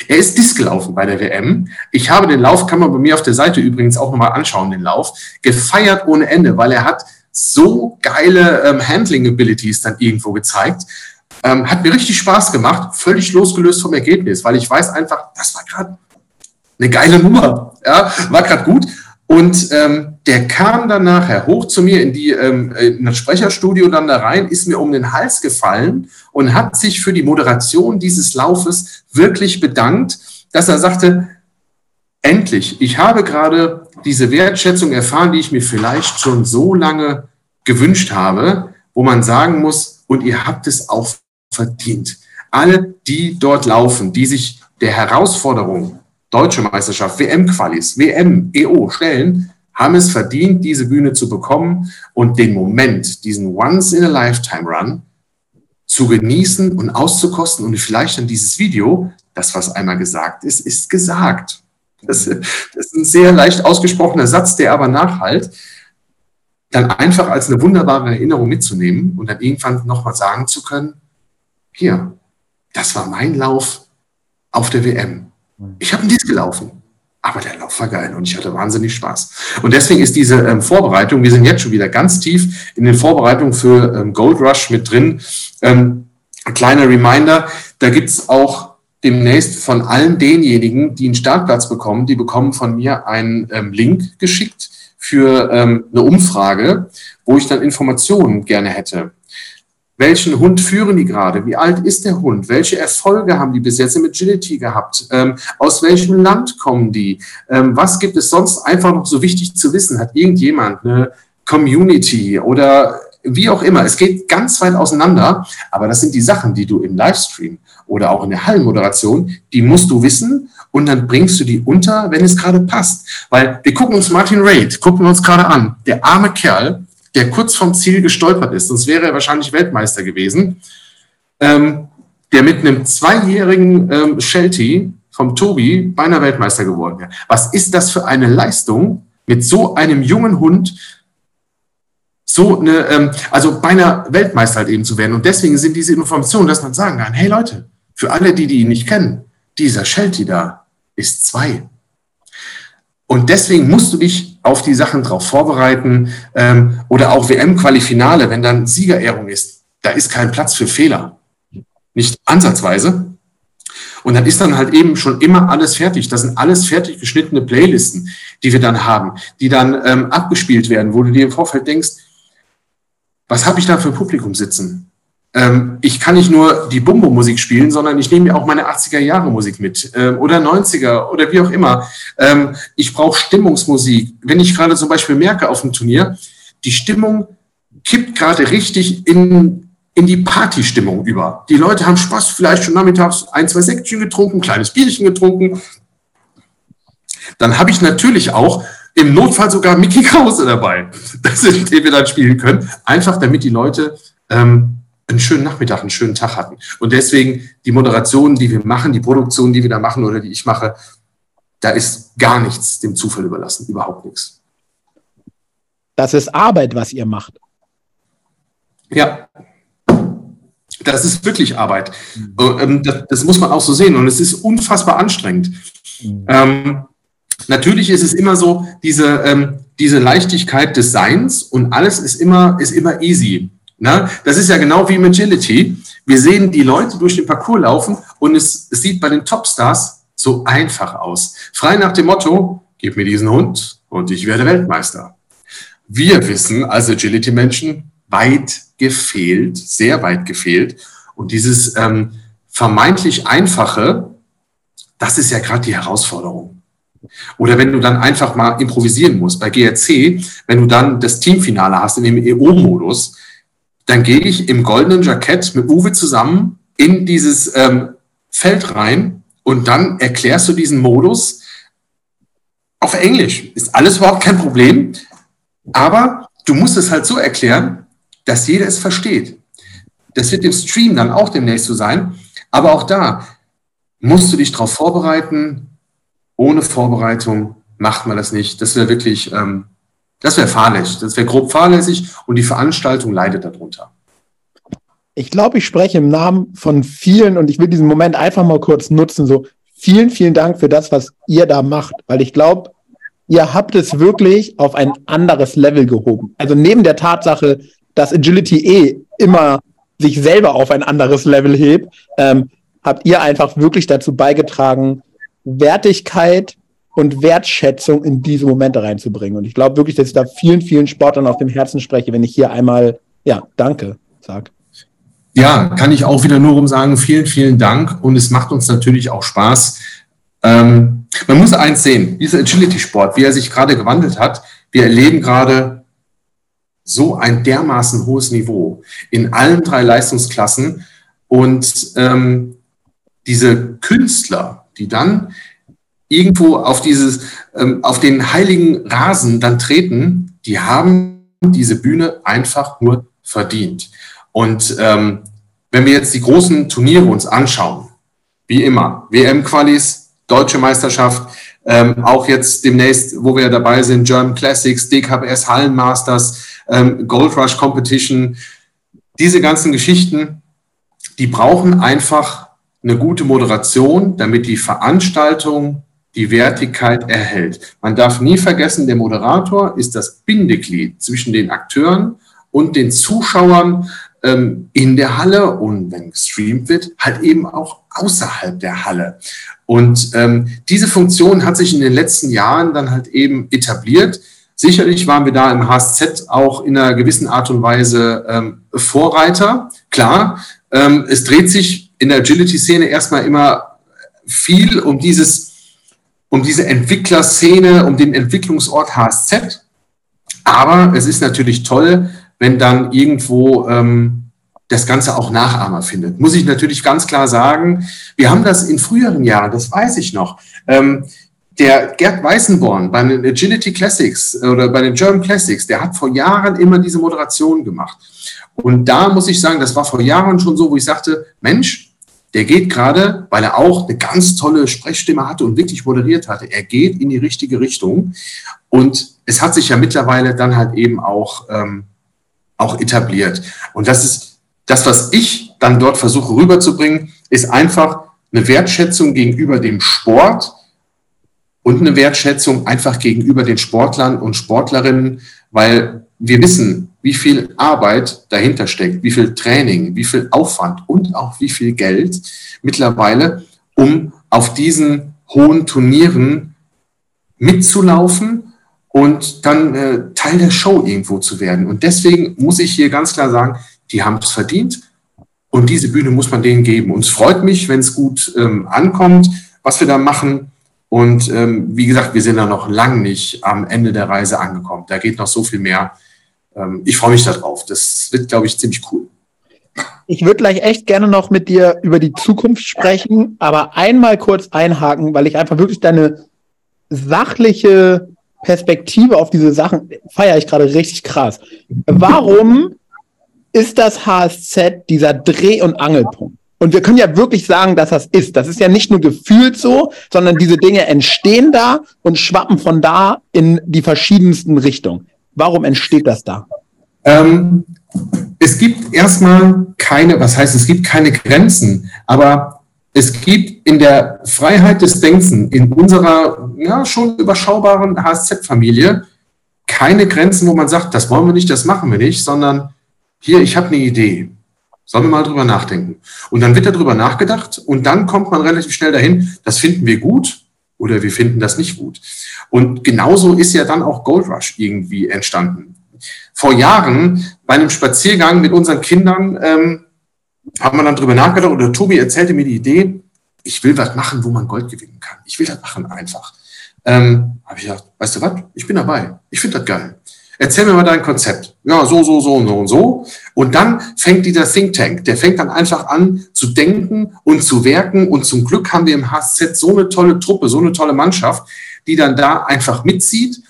Er ist Disc gelaufen bei der WM. Ich habe den Lauf, kann man bei mir auf der Seite übrigens auch nochmal anschauen, den Lauf, gefeiert ohne Ende, weil er hat so geile ähm, Handling-Abilities dann irgendwo gezeigt. Ähm, hat mir richtig Spaß gemacht, völlig losgelöst vom Ergebnis, weil ich weiß einfach, das war gerade eine geile Nummer. Ja, war gerade gut. Und ähm, der kam dann nachher hoch zu mir in, die, ähm, in das Sprecherstudio dann da rein, ist mir um den Hals gefallen und hat sich für die Moderation dieses Laufes wirklich bedankt, dass er sagte, endlich, ich habe gerade diese Wertschätzung erfahren, die ich mir vielleicht schon so lange gewünscht habe, wo man sagen muss, und ihr habt es auch verdient. Alle, die dort laufen, die sich der Herausforderung Deutsche Meisterschaft, WM-Qualis, WM, EO stellen, haben es verdient, diese Bühne zu bekommen und den Moment, diesen Once-in-a-Lifetime-Run zu genießen und auszukosten und vielleicht dann dieses Video, das, was einmal gesagt ist, ist gesagt. Das, das ist ein sehr leicht ausgesprochener Satz, der aber nachhalt, dann einfach als eine wunderbare Erinnerung mitzunehmen und dann irgendwann nochmal sagen zu können, hier, das war mein Lauf auf der WM. Ich habe dies gelaufen, aber der Lauf war geil und ich hatte wahnsinnig Spaß. Und deswegen ist diese ähm, Vorbereitung, wir sind jetzt schon wieder ganz tief in den Vorbereitungen für ähm, Gold Rush mit drin. Ähm, ein kleiner Reminder, da gibt es auch demnächst von allen denjenigen, die einen Startplatz bekommen, die bekommen von mir einen ähm, Link geschickt für ähm, eine Umfrage, wo ich dann Informationen gerne hätte. Welchen Hund führen die gerade? Wie alt ist der Hund? Welche Erfolge haben die bis jetzt im Agility gehabt? Ähm, aus welchem Land kommen die? Ähm, was gibt es sonst einfach noch so wichtig zu wissen? Hat irgendjemand eine Community oder wie auch immer? Es geht ganz weit auseinander, aber das sind die Sachen, die du im Livestream oder auch in der Hallenmoderation, die musst du wissen und dann bringst du die unter, wenn es gerade passt. Weil wir gucken uns Martin Raid, gucken wir uns gerade an. Der arme Kerl, der kurz vom Ziel gestolpert ist, sonst wäre er wahrscheinlich Weltmeister gewesen, ähm, der mit einem zweijährigen ähm, Sheltie vom Tobi beinahe Weltmeister geworden wäre. Was ist das für eine Leistung, mit so einem jungen Hund so eine, ähm, also beinahe Weltmeister halt eben zu werden. Und deswegen sind diese Informationen, dass man sagen kann, hey Leute, für alle, die, die ihn nicht kennen, dieser Sheltie da ist zwei. Und deswegen musst du dich auf die Sachen drauf vorbereiten ähm, oder auch WM-Qualifinale, wenn dann Siegerehrung ist, da ist kein Platz für Fehler. Nicht ansatzweise. Und dann ist dann halt eben schon immer alles fertig. Das sind alles fertig geschnittene Playlisten, die wir dann haben, die dann ähm, abgespielt werden, wo du dir im Vorfeld denkst, was habe ich da für Publikum sitzen? Ähm, ich kann nicht nur die Bumbo-Musik spielen, sondern ich nehme mir auch meine 80er-Jahre-Musik mit ähm, oder 90er oder wie auch immer. Ähm, ich brauche Stimmungsmusik. Wenn ich gerade zum Beispiel merke auf dem Turnier, die Stimmung kippt gerade richtig in, in die Partystimmung über. Die Leute haben Spaß, vielleicht schon nachmittags ein, zwei Säckchen getrunken, ein kleines Bierchen getrunken. Dann habe ich natürlich auch im Notfall sogar Mickey Krause dabei, den wir dann spielen können. Einfach damit die Leute ähm, einen schönen Nachmittag, einen schönen Tag hatten. Und deswegen die Moderationen, die wir machen, die Produktionen, die wir da machen oder die ich mache, da ist gar nichts dem Zufall überlassen, überhaupt nichts. Das ist Arbeit, was ihr macht. Ja, das ist wirklich Arbeit. Mhm. Ähm, das, das, muss man auch so sehen und es ist unfassbar anstrengend. Mhm. Ähm, natürlich ist es immer so, diese, ähm, diese Leichtigkeit des Seins und alles ist immer, ist immer easy. Na, das ist ja genau wie im Agility. Wir sehen die Leute durch den Parcours laufen und es, es sieht bei den Topstars so einfach aus. Frei nach dem Motto, gib mir diesen Hund und ich werde Weltmeister. Wir wissen als Agility-Menschen, weit gefehlt, sehr weit gefehlt. Und dieses ähm, vermeintlich Einfache das ist ja gerade die Herausforderung. Oder wenn du dann einfach mal improvisieren musst. Bei GRC, wenn du dann das Teamfinale hast in dem EO-Modus, dann gehe ich im goldenen Jackett mit Uwe zusammen in dieses ähm, Feld rein und dann erklärst du diesen Modus auf Englisch. Ist alles überhaupt kein Problem, aber du musst es halt so erklären, dass jeder es versteht. Das wird im Stream dann auch demnächst so sein, aber auch da musst du dich darauf vorbereiten. Ohne Vorbereitung macht man das nicht. Das wäre wirklich, ähm, das wäre fahrlässig. Das wäre grob fahrlässig und die Veranstaltung leidet darunter. Ich glaube, ich spreche im Namen von vielen und ich will diesen Moment einfach mal kurz nutzen. So vielen, vielen Dank für das, was ihr da macht, weil ich glaube, ihr habt es wirklich auf ein anderes Level gehoben. Also neben der Tatsache, dass Agility eh immer sich selber auf ein anderes Level hebt, ähm, habt ihr einfach wirklich dazu beigetragen, Wertigkeit und Wertschätzung in diese Momente reinzubringen. Und ich glaube wirklich, dass ich da vielen, vielen Sportlern auf dem Herzen spreche, wenn ich hier einmal, ja, danke sage. Ja, kann ich auch wieder nur um sagen, vielen, vielen Dank. Und es macht uns natürlich auch Spaß. Ähm, man muss eins sehen, dieser Agility-Sport, wie er sich gerade gewandelt hat, wir erleben gerade so ein dermaßen hohes Niveau in allen drei Leistungsklassen. Und ähm, diese Künstler, die dann irgendwo auf dieses, ähm, auf den heiligen Rasen dann treten, die haben diese Bühne einfach nur verdient. Und ähm, wenn wir jetzt die großen Turniere uns anschauen, wie immer, WM-Qualis, Deutsche Meisterschaft, ähm, auch jetzt demnächst, wo wir dabei sind, German Classics, DKBS Hallenmasters, ähm, Gold Rush Competition, diese ganzen Geschichten, die brauchen einfach eine gute Moderation, damit die Veranstaltung die Wertigkeit erhält. Man darf nie vergessen, der Moderator ist das Bindeglied zwischen den Akteuren und den Zuschauern ähm, in der Halle und wenn gestreamt wird, halt eben auch außerhalb der Halle. Und ähm, diese Funktion hat sich in den letzten Jahren dann halt eben etabliert. Sicherlich waren wir da im HSZ auch in einer gewissen Art und Weise ähm, Vorreiter. Klar, ähm, es dreht sich in der Agility-Szene erstmal immer viel um dieses, um diese Entwicklerszene, um den Entwicklungsort HSZ. Aber es ist natürlich toll, wenn dann irgendwo ähm, das Ganze auch Nachahmer findet. Muss ich natürlich ganz klar sagen, wir haben das in früheren Jahren, das weiß ich noch. Ähm, der Gerd Weißenborn bei den Agility Classics oder bei den German Classics, der hat vor Jahren immer diese Moderation gemacht. Und da muss ich sagen, das war vor Jahren schon so, wo ich sagte, Mensch, der geht gerade, weil er auch eine ganz tolle Sprechstimme hatte und wirklich moderiert hatte, er geht in die richtige Richtung. Und es hat sich ja mittlerweile dann halt eben auch, ähm, auch etabliert. Und das ist das, was ich dann dort versuche rüberzubringen, ist einfach eine Wertschätzung gegenüber dem Sport und eine Wertschätzung einfach gegenüber den Sportlern und Sportlerinnen, weil wir wissen, wie viel Arbeit dahinter steckt, wie viel Training, wie viel Aufwand und auch wie viel Geld mittlerweile, um auf diesen hohen Turnieren mitzulaufen und dann äh, Teil der Show irgendwo zu werden. Und deswegen muss ich hier ganz klar sagen, die haben es verdient und diese Bühne muss man denen geben. Und es freut mich, wenn es gut ähm, ankommt, was wir da machen. Und ähm, wie gesagt, wir sind da noch lang nicht am Ende der Reise angekommen. Da geht noch so viel mehr ähm, ich freue mich darauf. Das wird, glaube ich, ziemlich cool. Ich würde gleich echt gerne noch mit dir über die Zukunft sprechen, aber einmal kurz einhaken, weil ich einfach wirklich deine sachliche Perspektive auf diese Sachen feiere ich gerade richtig krass. Warum ist das HSZ dieser Dreh- und Angelpunkt? Und wir können ja wirklich sagen, dass das ist. Das ist ja nicht nur gefühlt so, sondern diese Dinge entstehen da und schwappen von da in die verschiedensten Richtungen. Warum entsteht das da? Ähm, es gibt erstmal keine, was heißt, es gibt keine Grenzen, aber es gibt in der Freiheit des Denkens in unserer ja, schon überschaubaren HSZ-Familie keine Grenzen, wo man sagt, das wollen wir nicht, das machen wir nicht, sondern hier, ich habe eine Idee. Sollen wir mal drüber nachdenken? Und dann wird darüber nachgedacht und dann kommt man relativ schnell dahin, das finden wir gut oder wir finden das nicht gut. Und genauso ist ja dann auch Gold Rush irgendwie entstanden. Vor Jahren bei einem Spaziergang mit unseren Kindern ähm, haben wir dann drüber nachgedacht oder Tobi erzählte mir die Idee, ich will was machen, wo man Gold gewinnen kann. Ich will das machen einfach. Ähm, habe ich gedacht, weißt du was? Ich bin dabei. Ich finde das geil. Erzähl mir mal dein Konzept. Ja, so, so, so und so und so. Und dann fängt dieser Think Tank, der fängt dann einfach an zu denken und zu werken. Und zum Glück haben wir im HSZ so eine tolle Truppe, so eine tolle Mannschaft, die dann da einfach mitzieht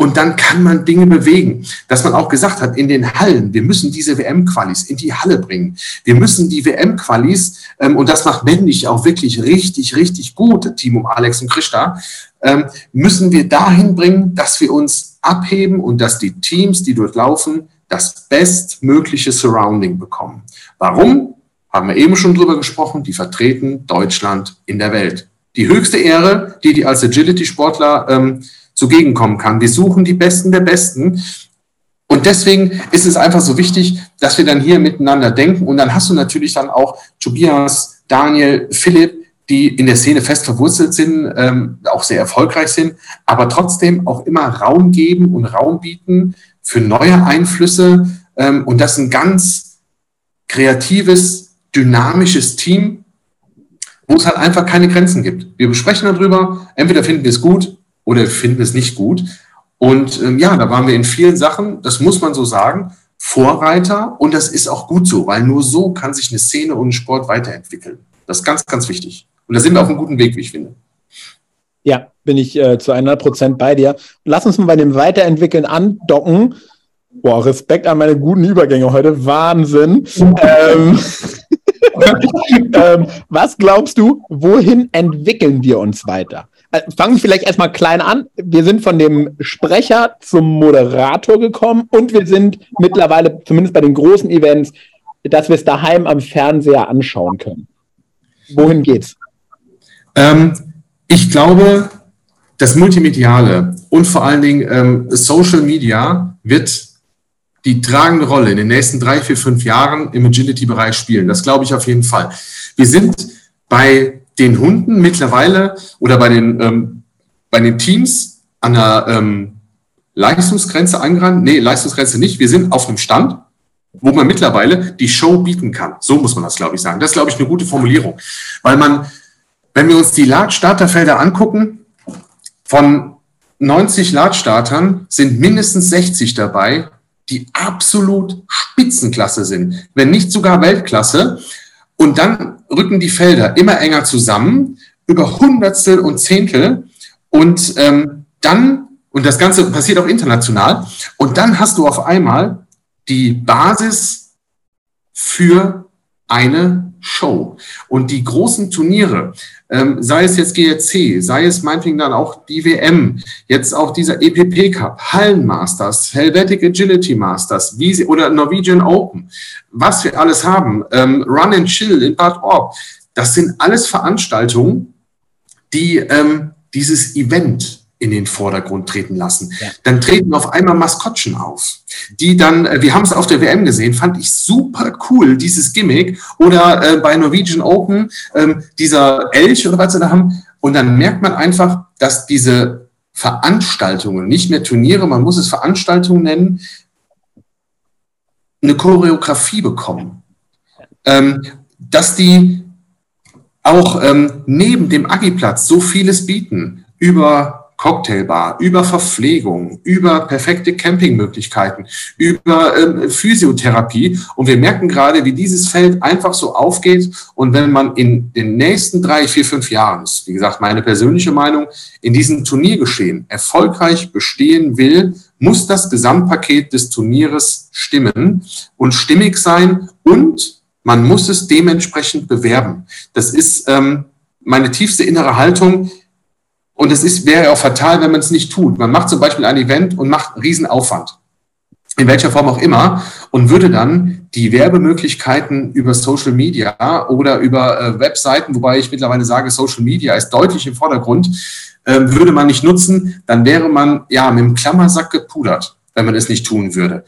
und dann kann man Dinge bewegen. Dass man auch gesagt hat, in den Hallen, wir müssen diese WM-Qualis in die Halle bringen. Wir müssen die WM-Qualis, ähm, und das macht männlich auch wirklich richtig, richtig gut, Team um Alex und Christa, ähm, müssen wir dahin bringen, dass wir uns abheben und dass die Teams, die dort laufen, das bestmögliche Surrounding bekommen. Warum? Haben wir eben schon drüber gesprochen, die vertreten Deutschland in der Welt. Die höchste Ehre, die die als Agility-Sportler ähm, zugegen kommen kann. Wir suchen die Besten der Besten. Und deswegen ist es einfach so wichtig, dass wir dann hier miteinander denken. Und dann hast du natürlich dann auch Tobias, Daniel, Philipp, die in der Szene fest verwurzelt sind, ähm, auch sehr erfolgreich sind, aber trotzdem auch immer Raum geben und Raum bieten für neue Einflüsse. Ähm, und das ein ganz kreatives, dynamisches Team, wo es halt einfach keine Grenzen gibt. Wir besprechen darüber, entweder finden wir es gut oder finden es nicht gut. Und ähm, ja, da waren wir in vielen Sachen, das muss man so sagen, Vorreiter und das ist auch gut so, weil nur so kann sich eine Szene und ein Sport weiterentwickeln. Das ist ganz, ganz wichtig. Und da sind wir auf einem guten Weg, wie ich finde. Ja, bin ich äh, zu 100 Prozent bei dir. Lass uns mal bei dem Weiterentwickeln andocken. Boah, Respekt an meine guten Übergänge heute. Wahnsinn. ähm, ähm, was glaubst du, wohin entwickeln wir uns weiter? Äh, fangen wir vielleicht erstmal klein an. Wir sind von dem Sprecher zum Moderator gekommen und wir sind mittlerweile, zumindest bei den großen Events, dass wir es daheim am Fernseher anschauen können. Wohin geht's? Ähm, ich glaube, das Multimediale und vor allen Dingen ähm, Social Media wird die tragende Rolle in den nächsten drei, vier, fünf Jahren im Agility-Bereich spielen. Das glaube ich auf jeden Fall. Wir sind bei den Hunden mittlerweile oder bei den, ähm, bei den Teams an der ähm, Leistungsgrenze angerannt. Nee, Leistungsgrenze nicht. Wir sind auf einem Stand, wo man mittlerweile die Show bieten kann. So muss man das, glaube ich, sagen. Das ist, glaube ich, eine gute Formulierung. Weil man, wenn wir uns die Large-Starterfelder angucken, von 90 Large-Startern sind mindestens 60 dabei, die absolut Spitzenklasse sind, wenn nicht sogar Weltklasse. Und dann rücken die Felder immer enger zusammen, über Hundertstel und Zehntel. Und ähm, dann, und das Ganze passiert auch international, und dann hast du auf einmal die Basis für eine Show. Und die großen Turniere, ähm, sei es jetzt GRC, sei es meinetwegen dann auch die WM, jetzt auch dieser EPP Cup, Hallenmasters, Helvetic Agility Masters, wie sie, oder Norwegian Open, was wir alles haben, ähm, Run and Chill in Bad Orb, das sind alles Veranstaltungen, die ähm, dieses Event in den Vordergrund treten lassen. Ja. Dann treten auf einmal Maskottchen auf, die dann, äh, wir haben es auf der WM gesehen, fand ich super cool, dieses Gimmick. Oder äh, bei Norwegian Open, äh, dieser Elch oder was sie da haben. Und dann merkt man einfach, dass diese Veranstaltungen, nicht mehr Turniere, man muss es Veranstaltungen nennen, eine Choreografie bekommen. Ähm, dass die auch ähm, neben dem Agiplatz so vieles bieten über Cocktailbar, über Verpflegung, über perfekte Campingmöglichkeiten, über ähm, Physiotherapie. Und wir merken gerade, wie dieses Feld einfach so aufgeht. Und wenn man in den nächsten drei, vier, fünf Jahren, ist, wie gesagt, meine persönliche Meinung, in diesem Turniergeschehen erfolgreich bestehen will, muss das Gesamtpaket des Turnieres stimmen und stimmig sein und man muss es dementsprechend bewerben. Das ist ähm, meine tiefste innere Haltung. Und es ist, wäre auch fatal, wenn man es nicht tut. Man macht zum Beispiel ein Event und macht Riesenaufwand. In welcher Form auch immer. Und würde dann die Werbemöglichkeiten über Social Media oder über äh, Webseiten, wobei ich mittlerweile sage, Social Media ist deutlich im Vordergrund, äh, würde man nicht nutzen, dann wäre man ja mit dem Klammersack gepudert, wenn man es nicht tun würde.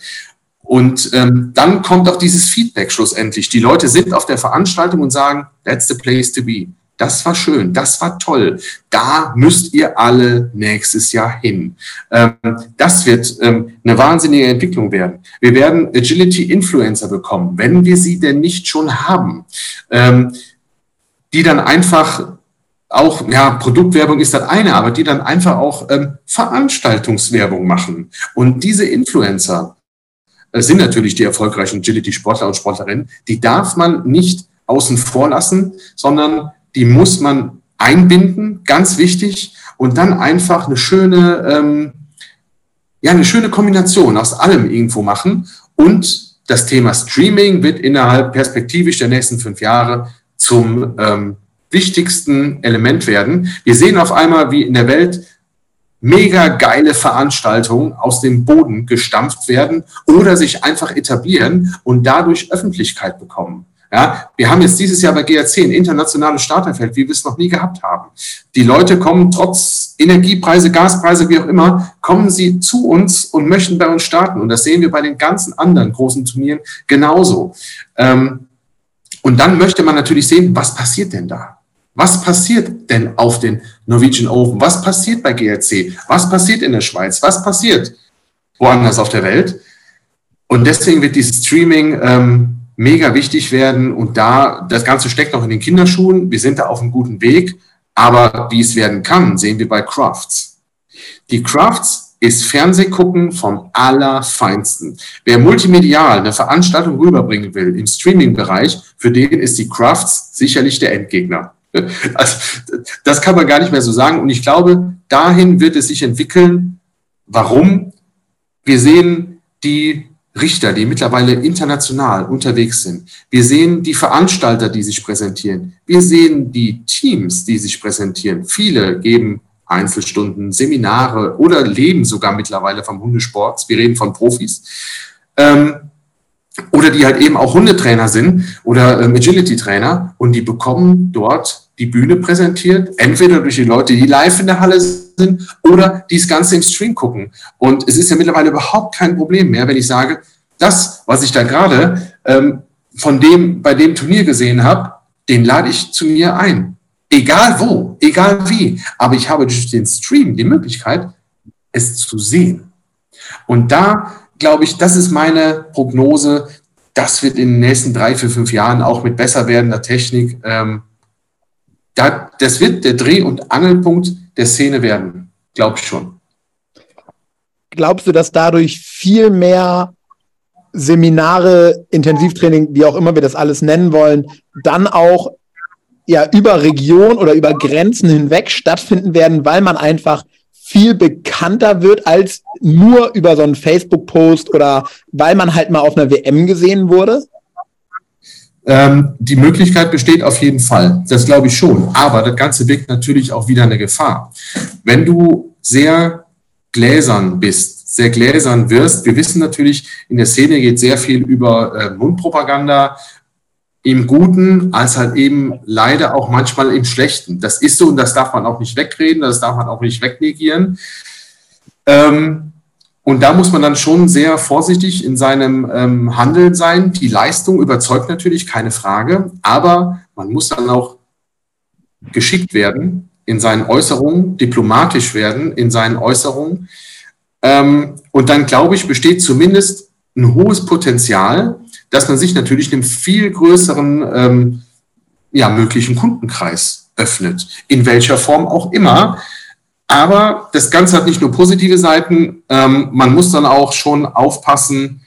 Und ähm, dann kommt auch dieses Feedback schlussendlich. Die Leute sind auf der Veranstaltung und sagen, that's the place to be. Das war schön, das war toll. Da müsst ihr alle nächstes Jahr hin. Ähm, das wird ähm, eine wahnsinnige Entwicklung werden. Wir werden Agility Influencer bekommen, wenn wir sie denn nicht schon haben. Ähm, die dann einfach auch, ja, Produktwerbung ist das eine, aber die dann einfach auch Veranstaltungswerbung machen. Und diese Influencer äh, sind natürlich die erfolgreichen Agility-Sportler und Sportlerinnen, die darf man nicht außen vor lassen, sondern die muss man einbinden, ganz wichtig, und dann einfach eine schöne, ähm, ja, eine schöne Kombination aus allem irgendwo machen. Und das Thema Streaming wird innerhalb perspektivisch der nächsten fünf Jahre zum ähm, wichtigsten Element werden. Wir sehen auf einmal, wie in der Welt mega geile Veranstaltungen aus dem Boden gestampft werden oder sich einfach etablieren und dadurch Öffentlichkeit bekommen. Ja, wir haben jetzt dieses Jahr bei GRC ein internationales Starterfeld, wie wir es noch nie gehabt haben. Die Leute kommen trotz Energiepreise, Gaspreise, wie auch immer, kommen sie zu uns und möchten bei uns starten. Und das sehen wir bei den ganzen anderen großen Turnieren genauso. Ähm, und dann möchte man natürlich sehen, was passiert denn da? Was passiert denn auf den Norwegian Open? Was passiert bei GRC? Was passiert in der Schweiz? Was passiert woanders auf der Welt? Und deswegen wird dieses Streaming ähm, mega wichtig werden. Und da, das Ganze steckt noch in den Kinderschuhen. Wir sind da auf einem guten Weg. Aber wie es werden kann, sehen wir bei Crafts. Die Crafts ist Fernsehgucken vom Allerfeinsten. Wer multimedial eine Veranstaltung rüberbringen will im Streaming-Bereich, für den ist die Crafts sicherlich der Endgegner. Also, das kann man gar nicht mehr so sagen. Und ich glaube, dahin wird es sich entwickeln. Warum? Wir sehen die Richter, die mittlerweile international unterwegs sind. Wir sehen die Veranstalter, die sich präsentieren. Wir sehen die Teams, die sich präsentieren. Viele geben Einzelstunden, Seminare oder leben sogar mittlerweile vom Hundesport. Wir reden von Profis. Ähm, oder die halt eben auch Hundetrainer sind oder ähm, Agility-Trainer und die bekommen dort die Bühne präsentiert, entweder durch die Leute, die live in der Halle sind oder die das Ganze im Stream gucken. Und es ist ja mittlerweile überhaupt kein Problem mehr, wenn ich sage, das, was ich da gerade ähm, von dem bei dem Turnier gesehen habe, den lade ich zu mir ein. Egal wo, egal wie. Aber ich habe durch den Stream die Möglichkeit, es zu sehen. Und da glaube ich, das ist meine Prognose. Das wird in den nächsten drei, vier, fünf Jahren auch mit besser werdender Technik, ähm, da, das wird der Dreh- und Angelpunkt der Szene werden, glaube ich schon. Glaubst du, dass dadurch viel mehr Seminare, Intensivtraining, wie auch immer wir das alles nennen wollen, dann auch ja über Region oder über Grenzen hinweg stattfinden werden, weil man einfach viel bekannter wird als nur über so einen Facebook-Post oder weil man halt mal auf einer WM gesehen wurde? Ähm, die Möglichkeit besteht auf jeden Fall, das glaube ich schon. Aber das Ganze birgt natürlich auch wieder eine Gefahr. Wenn du sehr gläsern bist, sehr gläsern wirst, wir wissen natürlich, in der Szene geht sehr viel über äh, Mundpropaganda, im Guten als halt eben leider auch manchmal im Schlechten. Das ist so und das darf man auch nicht wegreden, das darf man auch nicht wegnegieren. Ähm, und da muss man dann schon sehr vorsichtig in seinem ähm, Handeln sein. Die Leistung überzeugt natürlich, keine Frage, aber man muss dann auch geschickt werden in seinen Äußerungen, diplomatisch werden in seinen Äußerungen. Ähm, und dann, glaube ich, besteht zumindest ein hohes Potenzial, dass man sich natürlich einem viel größeren ähm, ja, möglichen Kundenkreis öffnet, in welcher Form auch immer. Aber das Ganze hat nicht nur positive Seiten, ähm, man muss dann auch schon aufpassen,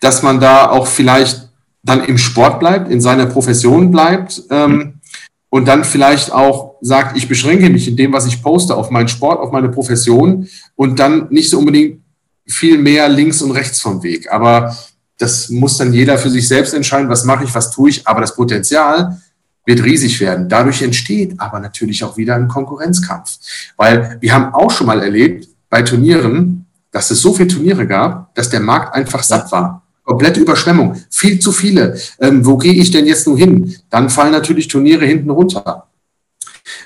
dass man da auch vielleicht dann im Sport bleibt, in seiner Profession bleibt ähm, und dann vielleicht auch sagt, ich beschränke mich in dem, was ich poste, auf meinen Sport, auf meine Profession und dann nicht so unbedingt viel mehr links und rechts vom Weg. Aber das muss dann jeder für sich selbst entscheiden, was mache ich, was tue ich. Aber das Potenzial wird riesig werden. Dadurch entsteht aber natürlich auch wieder ein Konkurrenzkampf. Weil wir haben auch schon mal erlebt bei Turnieren, dass es so viele Turniere gab, dass der Markt einfach satt war. Komplette Überschwemmung, viel zu viele. Ähm, wo gehe ich denn jetzt nur hin? Dann fallen natürlich Turniere hinten runter.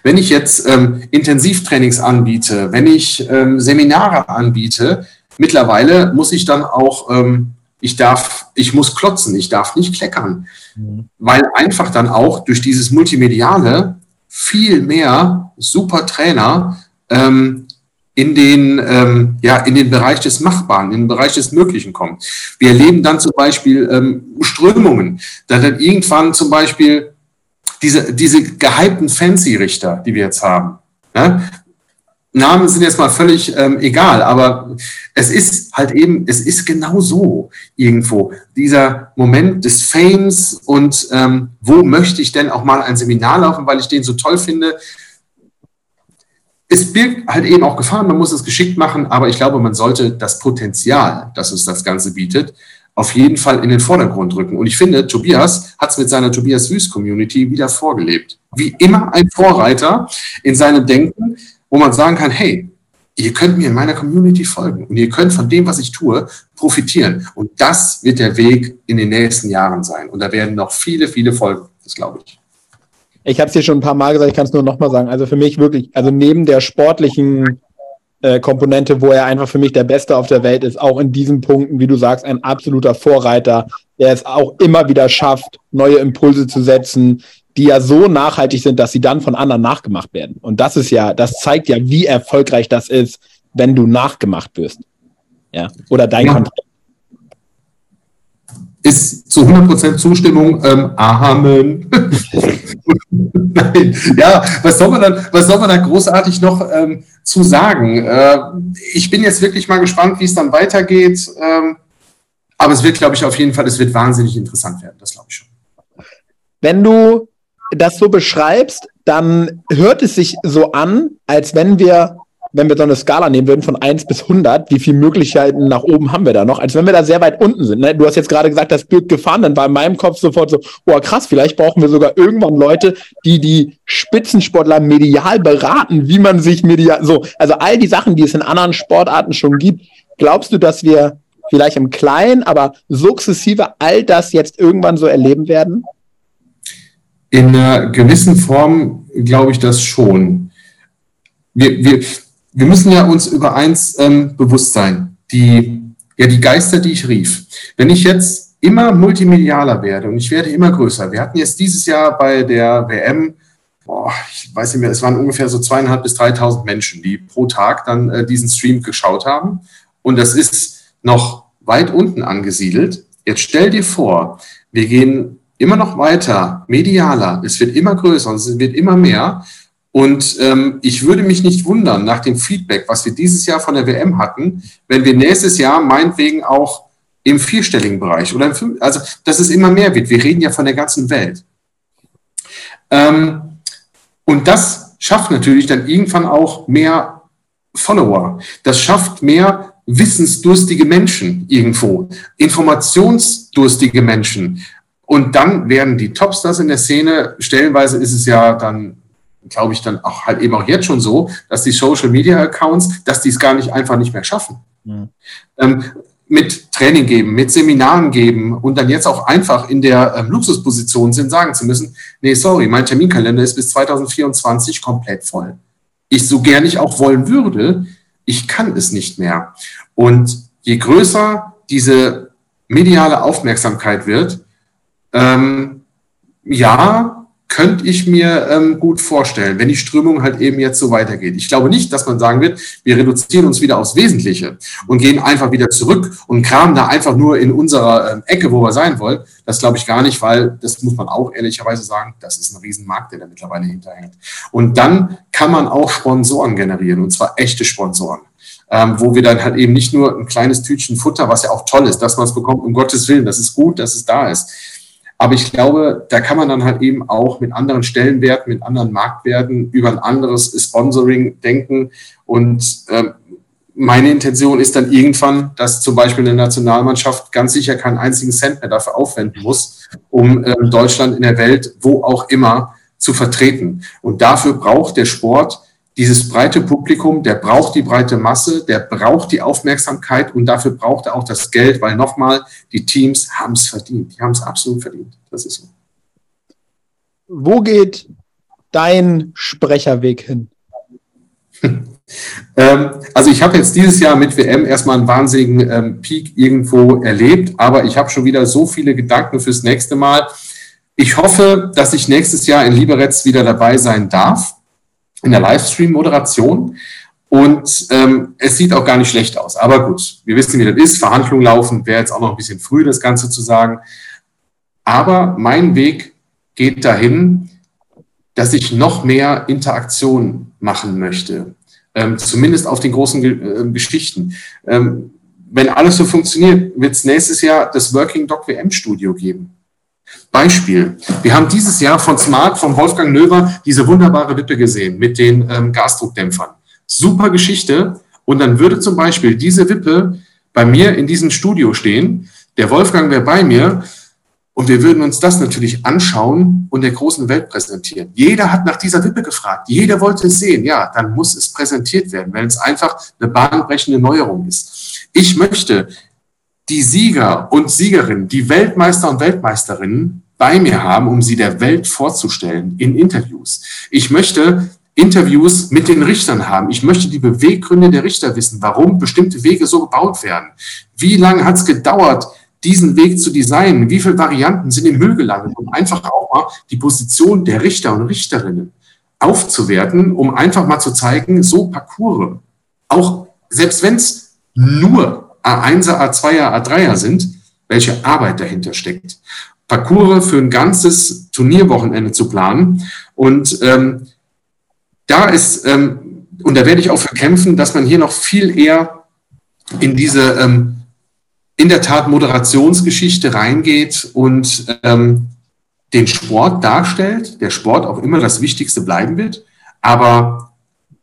Wenn ich jetzt ähm, Intensivtrainings anbiete, wenn ich ähm, Seminare anbiete, mittlerweile muss ich dann auch ähm, ich darf, ich muss klotzen, ich darf nicht kleckern, mhm. weil einfach dann auch durch dieses Multimediale viel mehr super Trainer ähm, in den, ähm, ja, in den Bereich des Machbaren, in den Bereich des Möglichen kommen. Wir erleben dann zum Beispiel ähm, Strömungen, da dann irgendwann zum Beispiel diese, diese gehypten Fancy-Richter, die wir jetzt haben. Ne? Namen sind jetzt mal völlig ähm, egal, aber es ist halt eben, es ist genau so irgendwo. Dieser Moment des Fames und ähm, wo möchte ich denn auch mal ein Seminar laufen, weil ich den so toll finde. Es birgt halt eben auch Gefahren, man muss es geschickt machen, aber ich glaube, man sollte das Potenzial, das uns das Ganze bietet, auf jeden Fall in den Vordergrund rücken. Und ich finde, Tobias hat es mit seiner Tobias Wüst Community wieder vorgelebt. Wie immer ein Vorreiter in seinem Denken wo man sagen kann, hey, ihr könnt mir in meiner Community folgen und ihr könnt von dem, was ich tue, profitieren. Und das wird der Weg in den nächsten Jahren sein. Und da werden noch viele, viele Folgen, das glaube ich. Ich habe es dir schon ein paar Mal gesagt, ich kann es nur noch mal sagen. Also für mich wirklich, also neben der sportlichen äh, Komponente, wo er einfach für mich der Beste auf der Welt ist, auch in diesen Punkten, wie du sagst, ein absoluter Vorreiter, der es auch immer wieder schafft, neue Impulse zu setzen, die ja so nachhaltig sind, dass sie dann von anderen nachgemacht werden. Und das ist ja, das zeigt ja, wie erfolgreich das ist, wenn du nachgemacht wirst. Ja. Oder dein ja. Konzept. Ist zu 100% Zustimmung. Ähm, Amen. Nein. Ja, was soll man dann, was soll man da großartig noch ähm, zu sagen? Äh, ich bin jetzt wirklich mal gespannt, wie es dann weitergeht. Ähm, aber es wird, glaube ich, auf jeden Fall, es wird wahnsinnig interessant werden. Das glaube ich schon. Wenn du das so beschreibst, dann hört es sich so an, als wenn wir, wenn wir so eine Skala nehmen würden von 1 bis 100, wie viele Möglichkeiten nach oben haben wir da noch, als wenn wir da sehr weit unten sind. Ne? Du hast jetzt gerade gesagt, das Bild gefahren, dann war in meinem Kopf sofort so, oh krass, vielleicht brauchen wir sogar irgendwann Leute, die die Spitzensportler medial beraten, wie man sich medial, so, also all die Sachen, die es in anderen Sportarten schon gibt. Glaubst du, dass wir vielleicht im Kleinen, aber sukzessive all das jetzt irgendwann so erleben werden? In einer gewissen Form glaube ich das schon. Wir, wir, wir müssen ja uns über eins ähm, bewusst sein. Die, ja, die Geister, die ich rief. Wenn ich jetzt immer multimedialer werde und ich werde immer größer. Wir hatten jetzt dieses Jahr bei der WM, boah, ich weiß nicht mehr, es waren ungefähr so zweieinhalb bis 3.000 Menschen, die pro Tag dann äh, diesen Stream geschaut haben. Und das ist noch weit unten angesiedelt. Jetzt stell dir vor, wir gehen immer noch weiter, medialer, es wird immer größer und es wird immer mehr. Und ähm, ich würde mich nicht wundern, nach dem Feedback, was wir dieses Jahr von der WM hatten, wenn wir nächstes Jahr meinetwegen auch im vierstelligen Bereich oder im fünf, also dass es immer mehr wird. Wir reden ja von der ganzen Welt. Ähm, und das schafft natürlich dann irgendwann auch mehr Follower. Das schafft mehr wissensdurstige Menschen irgendwo, informationsdurstige Menschen. Und dann werden die Topstars in der Szene, stellenweise ist es ja dann, glaube ich, dann auch halt eben auch jetzt schon so, dass die Social Media Accounts, dass die es gar nicht einfach nicht mehr schaffen. Mhm. Ähm, mit Training geben, mit Seminaren geben und dann jetzt auch einfach in der ähm, Luxusposition sind, sagen zu müssen, nee, sorry, mein Terminkalender ist bis 2024 komplett voll. Ich so gern ich auch wollen würde, ich kann es nicht mehr. Und je größer diese mediale Aufmerksamkeit wird, ähm, ja, könnte ich mir ähm, gut vorstellen, wenn die Strömung halt eben jetzt so weitergeht. Ich glaube nicht, dass man sagen wird, wir reduzieren uns wieder aufs Wesentliche und gehen einfach wieder zurück und kramen da einfach nur in unserer ähm, Ecke, wo wir sein wollen. Das glaube ich gar nicht, weil das muss man auch ehrlicherweise sagen, das ist ein Riesenmarkt, der da mittlerweile hinterhängt. Und dann kann man auch Sponsoren generieren und zwar echte Sponsoren. Ähm, wo wir dann halt eben nicht nur ein kleines Tütchen Futter, was ja auch toll ist, dass man es bekommt, um Gottes Willen, das ist gut, dass es da ist aber ich glaube, da kann man dann halt eben auch mit anderen Stellenwerten, mit anderen Marktwerten über ein anderes Sponsoring denken. Und ähm, meine Intention ist dann irgendwann, dass zum Beispiel eine Nationalmannschaft ganz sicher keinen einzigen Cent mehr dafür aufwenden muss, um ähm, Deutschland in der Welt, wo auch immer, zu vertreten. Und dafür braucht der Sport dieses breite Publikum, der braucht die breite Masse, der braucht die Aufmerksamkeit und dafür braucht er auch das Geld, weil nochmal, die Teams haben es verdient. Die haben es absolut verdient. Das ist so. Wo geht dein Sprecherweg hin? ähm, also ich habe jetzt dieses Jahr mit WM erstmal einen wahnsinnigen ähm, Peak irgendwo erlebt, aber ich habe schon wieder so viele Gedanken fürs nächste Mal. Ich hoffe, dass ich nächstes Jahr in Liberec wieder dabei sein darf in der Livestream-Moderation. Und ähm, es sieht auch gar nicht schlecht aus. Aber gut, wir wissen, wie das ist. Verhandlungen laufen, wäre jetzt auch noch ein bisschen früh, das Ganze zu sagen. Aber mein Weg geht dahin, dass ich noch mehr Interaktion machen möchte. Ähm, zumindest auf den großen äh, Geschichten. Ähm, wenn alles so funktioniert, wird es nächstes Jahr das Working Doc WM Studio geben. Beispiel. Wir haben dieses Jahr von Smart, von Wolfgang Növer, diese wunderbare Wippe gesehen mit den ähm, Gasdruckdämpfern. Super Geschichte. Und dann würde zum Beispiel diese Wippe bei mir in diesem Studio stehen. Der Wolfgang wäre bei mir und wir würden uns das natürlich anschauen und der großen Welt präsentieren. Jeder hat nach dieser Wippe gefragt. Jeder wollte es sehen. Ja, dann muss es präsentiert werden, weil es einfach eine bahnbrechende Neuerung ist. Ich möchte die Sieger und Siegerinnen, die Weltmeister und Weltmeisterinnen bei mir haben, um sie der Welt vorzustellen in Interviews. Ich möchte Interviews mit den Richtern haben. Ich möchte die Beweggründe der Richter wissen, warum bestimmte Wege so gebaut werden. Wie lange hat es gedauert, diesen Weg zu designen? Wie viele Varianten sind im Müll gelandet? Um einfach auch mal die Position der Richter und Richterinnen aufzuwerten, um einfach mal zu zeigen, so Parcours, auch selbst wenn es nur A1er, A2er, A3er sind, welche Arbeit dahinter steckt. Parcours für ein ganzes Turnierwochenende zu planen. Und ähm, da ist, ähm, und da werde ich auch für kämpfen, dass man hier noch viel eher in diese, ähm, in der Tat, Moderationsgeschichte reingeht und ähm, den Sport darstellt, der Sport auch immer das Wichtigste bleiben wird, aber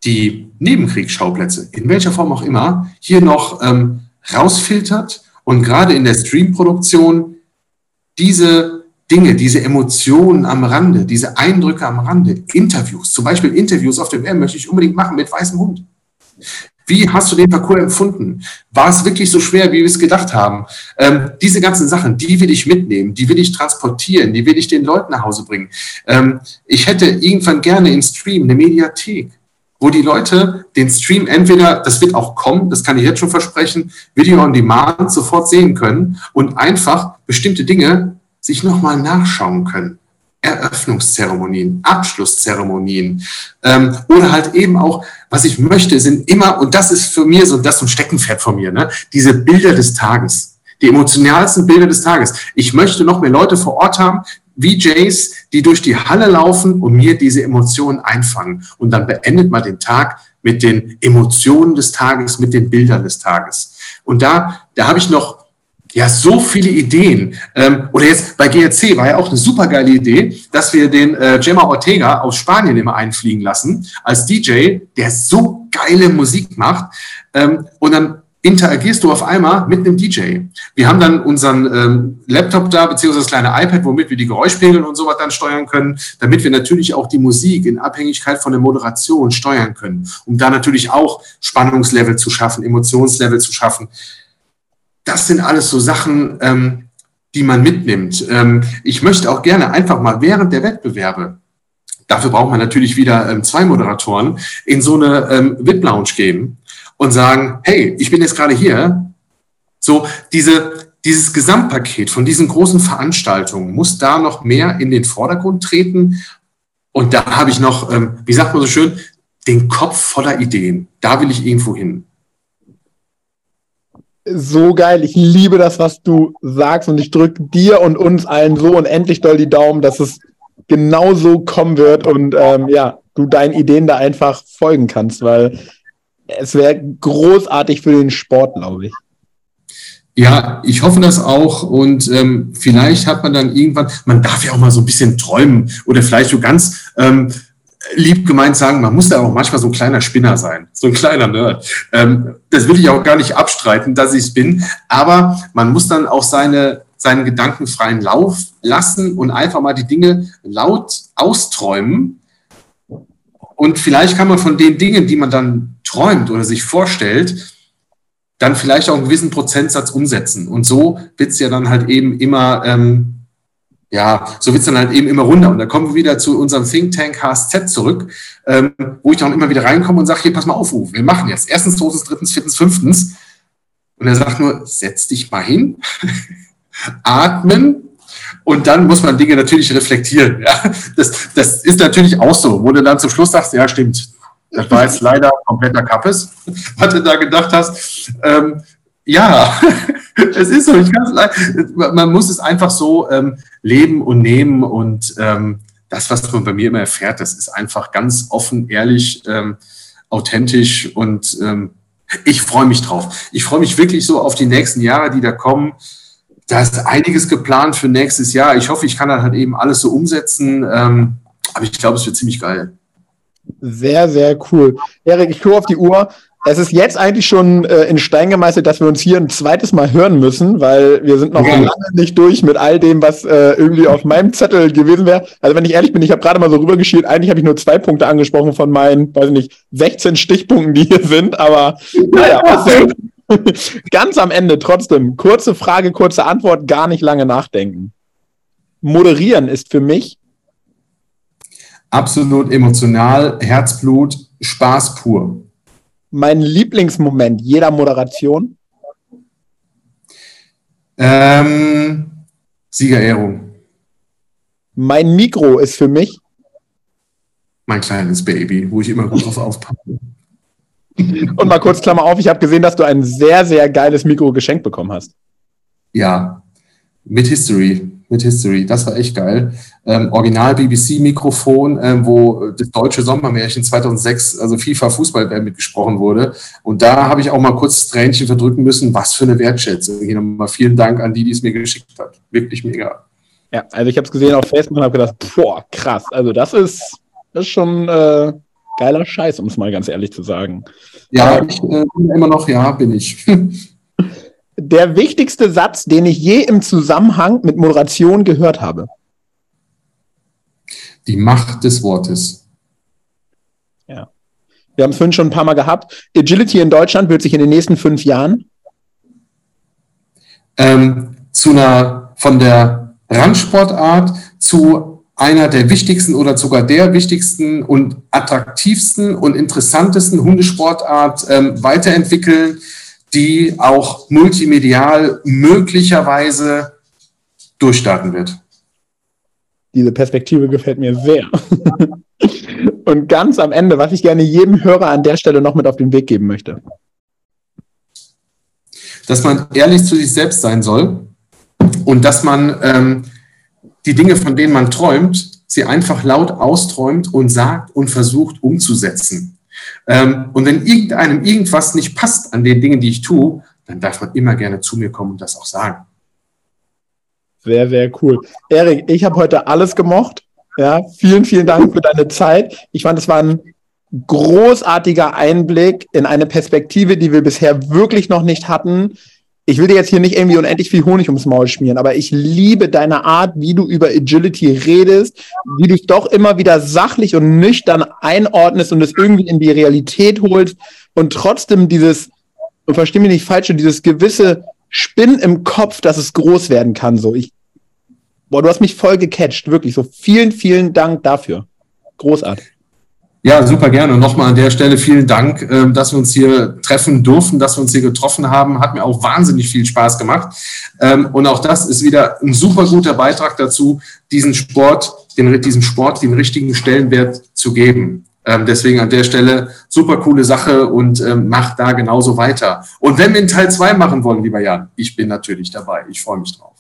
die Nebenkriegsschauplätze, in welcher Form auch immer, hier noch ähm, rausfiltert und gerade in der Streamproduktion diese Dinge, diese Emotionen am Rande, diese Eindrücke am Rande, Interviews, zum Beispiel Interviews auf dem M möchte ich unbedingt machen mit weißem Hund. Wie hast du den Parcours empfunden? War es wirklich so schwer, wie wir es gedacht haben? Ähm, diese ganzen Sachen, die will ich mitnehmen, die will ich transportieren, die will ich den Leuten nach Hause bringen. Ähm, ich hätte irgendwann gerne im Stream eine Mediathek wo die Leute den Stream entweder, das wird auch kommen, das kann ich jetzt schon versprechen, Video on Demand sofort sehen können und einfach bestimmte Dinge sich nochmal nachschauen können. Eröffnungszeremonien, Abschlusszeremonien ähm, oder halt eben auch, was ich möchte, sind immer, und das ist für mir so, das ist ein Steckenpferd von mir, ne, diese Bilder des Tages, die emotionalsten Bilder des Tages. Ich möchte noch mehr Leute vor Ort haben, VJs, die durch die Halle laufen und mir diese Emotionen einfangen. Und dann beendet man den Tag mit den Emotionen des Tages, mit den Bildern des Tages. Und da, da habe ich noch ja so viele Ideen. Ähm, oder jetzt bei GRC war ja auch eine super geile Idee, dass wir den äh, Gemma Ortega aus Spanien immer einfliegen lassen als DJ, der so geile Musik macht. Ähm, und dann interagierst du auf einmal mit einem DJ. Wir haben dann unseren ähm, Laptop da, beziehungsweise das kleine iPad, womit wir die Geräuschpegel und sowas dann steuern können, damit wir natürlich auch die Musik in Abhängigkeit von der Moderation steuern können, um da natürlich auch Spannungslevel zu schaffen, Emotionslevel zu schaffen. Das sind alles so Sachen, ähm, die man mitnimmt. Ähm, ich möchte auch gerne einfach mal während der Wettbewerbe Dafür braucht man natürlich wieder ähm, zwei Moderatoren in so eine ähm, VIP-Lounge gehen und sagen, hey, ich bin jetzt gerade hier. So, diese, dieses Gesamtpaket von diesen großen Veranstaltungen muss da noch mehr in den Vordergrund treten. Und da habe ich noch, ähm, wie sagt man so schön, den Kopf voller Ideen. Da will ich irgendwo hin. So geil. Ich liebe das, was du sagst. Und ich drücke dir und uns allen so unendlich doll die Daumen, dass es genau so kommen wird und ähm, ja, du deinen Ideen da einfach folgen kannst, weil es wäre großartig für den Sport, glaube ich. Ja, ich hoffe das auch und ähm, vielleicht hat man dann irgendwann, man darf ja auch mal so ein bisschen träumen oder vielleicht so ganz ähm, lieb gemeint sagen, man muss da auch manchmal so ein kleiner Spinner sein, so ein kleiner Nerd. Ähm, das will ich auch gar nicht abstreiten, dass ich es bin, aber man muss dann auch seine, seinen gedankenfreien Lauf lassen und einfach mal die Dinge laut austräumen und vielleicht kann man von den Dingen, die man dann träumt oder sich vorstellt, dann vielleicht auch einen gewissen Prozentsatz umsetzen. Und so wird es ja dann halt eben immer, ähm, ja, so wird es dann halt eben immer runter. Und da kommen wir wieder zu unserem Think Tank HSZ zurück, ähm, wo ich dann immer wieder reinkomme und sage, hier, pass mal auf, Uwe, wir machen jetzt erstens, zweitens, drittens, viertens, fünftens. Und er sagt nur, setz dich mal hin, atmen, und dann muss man Dinge natürlich reflektieren. Ja? Das, das ist natürlich auch so, wo du dann zum Schluss sagst, ja, stimmt, das war jetzt leider kompletter Kappes, was du da gedacht hast. Ähm, ja, es ist so. Ich man muss es einfach so ähm, leben und nehmen und ähm, das, was man bei mir immer erfährt, das ist einfach ganz offen, ehrlich, ähm, authentisch und ähm, ich freue mich drauf. Ich freue mich wirklich so auf die nächsten Jahre, die da kommen. Da ist einiges geplant für nächstes Jahr. Ich hoffe, ich kann das halt eben alles so umsetzen. Ähm, aber ich glaube, es wird ziemlich geil. Sehr, sehr cool. Erik, ich gucke auf die Uhr. Es ist jetzt eigentlich schon äh, in Stein gemeißelt, dass wir uns hier ein zweites Mal hören müssen, weil wir sind noch ja. lange nicht durch mit all dem, was äh, irgendwie auf meinem Zettel gewesen wäre. Also wenn ich ehrlich bin, ich habe gerade mal so rübergeschielt, eigentlich habe ich nur zwei Punkte angesprochen von meinen, weiß ich nicht, 16 Stichpunkten, die hier sind, aber naja, also, ganz am Ende trotzdem, kurze Frage, kurze Antwort, gar nicht lange nachdenken. Moderieren ist für mich absolut emotional, Herzblut, Spaß pur mein Lieblingsmoment jeder Moderation? Ähm, Siegerehrung. Mein Mikro ist für mich mein kleines Baby, wo ich immer gut drauf aufpasse. Und mal kurz Klammer auf, ich habe gesehen, dass du ein sehr, sehr geiles Mikro geschenkt bekommen hast. Ja, mit History mit History. Das war echt geil. Ähm, Original BBC-Mikrofon, ähm, wo das deutsche Sommermärchen 2006, also FIFA Fußball mitgesprochen wurde. Und da habe ich auch mal kurz das Tränchen verdrücken müssen. Was für eine Wertschätzung. Hier nochmal vielen Dank an die, die es mir geschickt hat. Wirklich mega. Ja, also ich habe es gesehen auf Facebook und habe gedacht, boah, krass. Also das ist, das ist schon äh, geiler Scheiß, um es mal ganz ehrlich zu sagen. Ja, ich äh, immer noch, ja, bin ich. der wichtigste Satz, den ich je im Zusammenhang mit Moderation gehört habe? Die Macht des Wortes. Ja. Wir haben es vorhin schon ein paar Mal gehabt. Agility in Deutschland wird sich in den nächsten fünf Jahren ähm, zu einer von der Randsportart zu einer der wichtigsten oder sogar der wichtigsten und attraktivsten und interessantesten Hundesportart ähm, weiterentwickeln die auch multimedial möglicherweise durchstarten wird. Diese Perspektive gefällt mir sehr. Und ganz am Ende, was ich gerne jedem Hörer an der Stelle noch mit auf den Weg geben möchte. Dass man ehrlich zu sich selbst sein soll und dass man ähm, die Dinge, von denen man träumt, sie einfach laut austräumt und sagt und versucht umzusetzen. Ähm, und wenn irgendeinem irgendwas nicht passt an den Dingen, die ich tue, dann darf man immer gerne zu mir kommen und das auch sagen. Sehr, sehr cool. Erik, ich habe heute alles gemocht. Ja, vielen, vielen Dank für deine Zeit. Ich fand, es war ein großartiger Einblick in eine Perspektive, die wir bisher wirklich noch nicht hatten ich will dir jetzt hier nicht irgendwie unendlich viel Honig ums Maul schmieren, aber ich liebe deine Art, wie du über Agility redest, wie du es doch immer wieder sachlich und nüchtern einordnest und es irgendwie in die Realität holst und trotzdem dieses, und versteh mich nicht falsch, dieses gewisse Spinn im Kopf, dass es groß werden kann. So, ich, boah, du hast mich voll gecatcht, wirklich. So vielen, vielen Dank dafür. Großartig. Ja, super gerne. Und nochmal an der Stelle vielen Dank, ähm, dass wir uns hier treffen durften, dass wir uns hier getroffen haben. Hat mir auch wahnsinnig viel Spaß gemacht. Ähm, und auch das ist wieder ein super guter Beitrag dazu, diesen Sport, den, diesem Sport den richtigen Stellenwert zu geben. Ähm, deswegen an der Stelle super coole Sache und macht da genauso weiter. Und wenn wir einen Teil zwei machen wollen, lieber Jan, ich bin natürlich dabei. Ich freue mich drauf.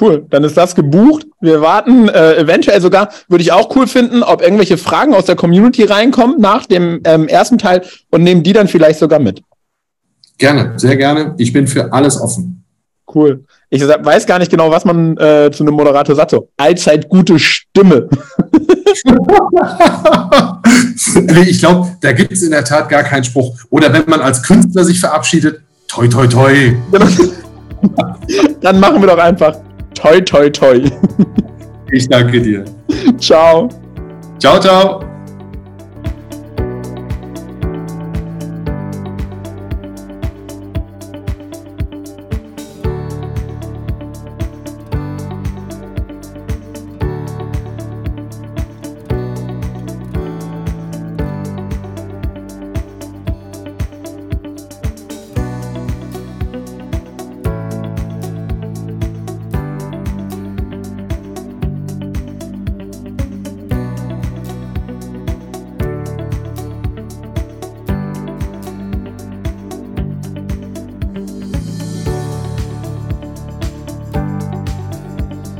Cool, dann ist das gebucht. Wir warten äh, eventuell sogar, würde ich auch cool finden, ob irgendwelche Fragen aus der Community reinkommen nach dem ähm, ersten Teil und nehmen die dann vielleicht sogar mit. Gerne, sehr gerne. Ich bin für alles offen. Cool. Ich weiß gar nicht genau, was man äh, zu einem Moderator sagt. So, allzeit gute Stimme. ich glaube, da gibt es in der Tat gar keinen Spruch. Oder wenn man als Künstler sich verabschiedet, toi, toi, toi. Dann machen wir doch einfach Toi, toi, toi. Ich danke dir. Ciao. Ciao, ciao.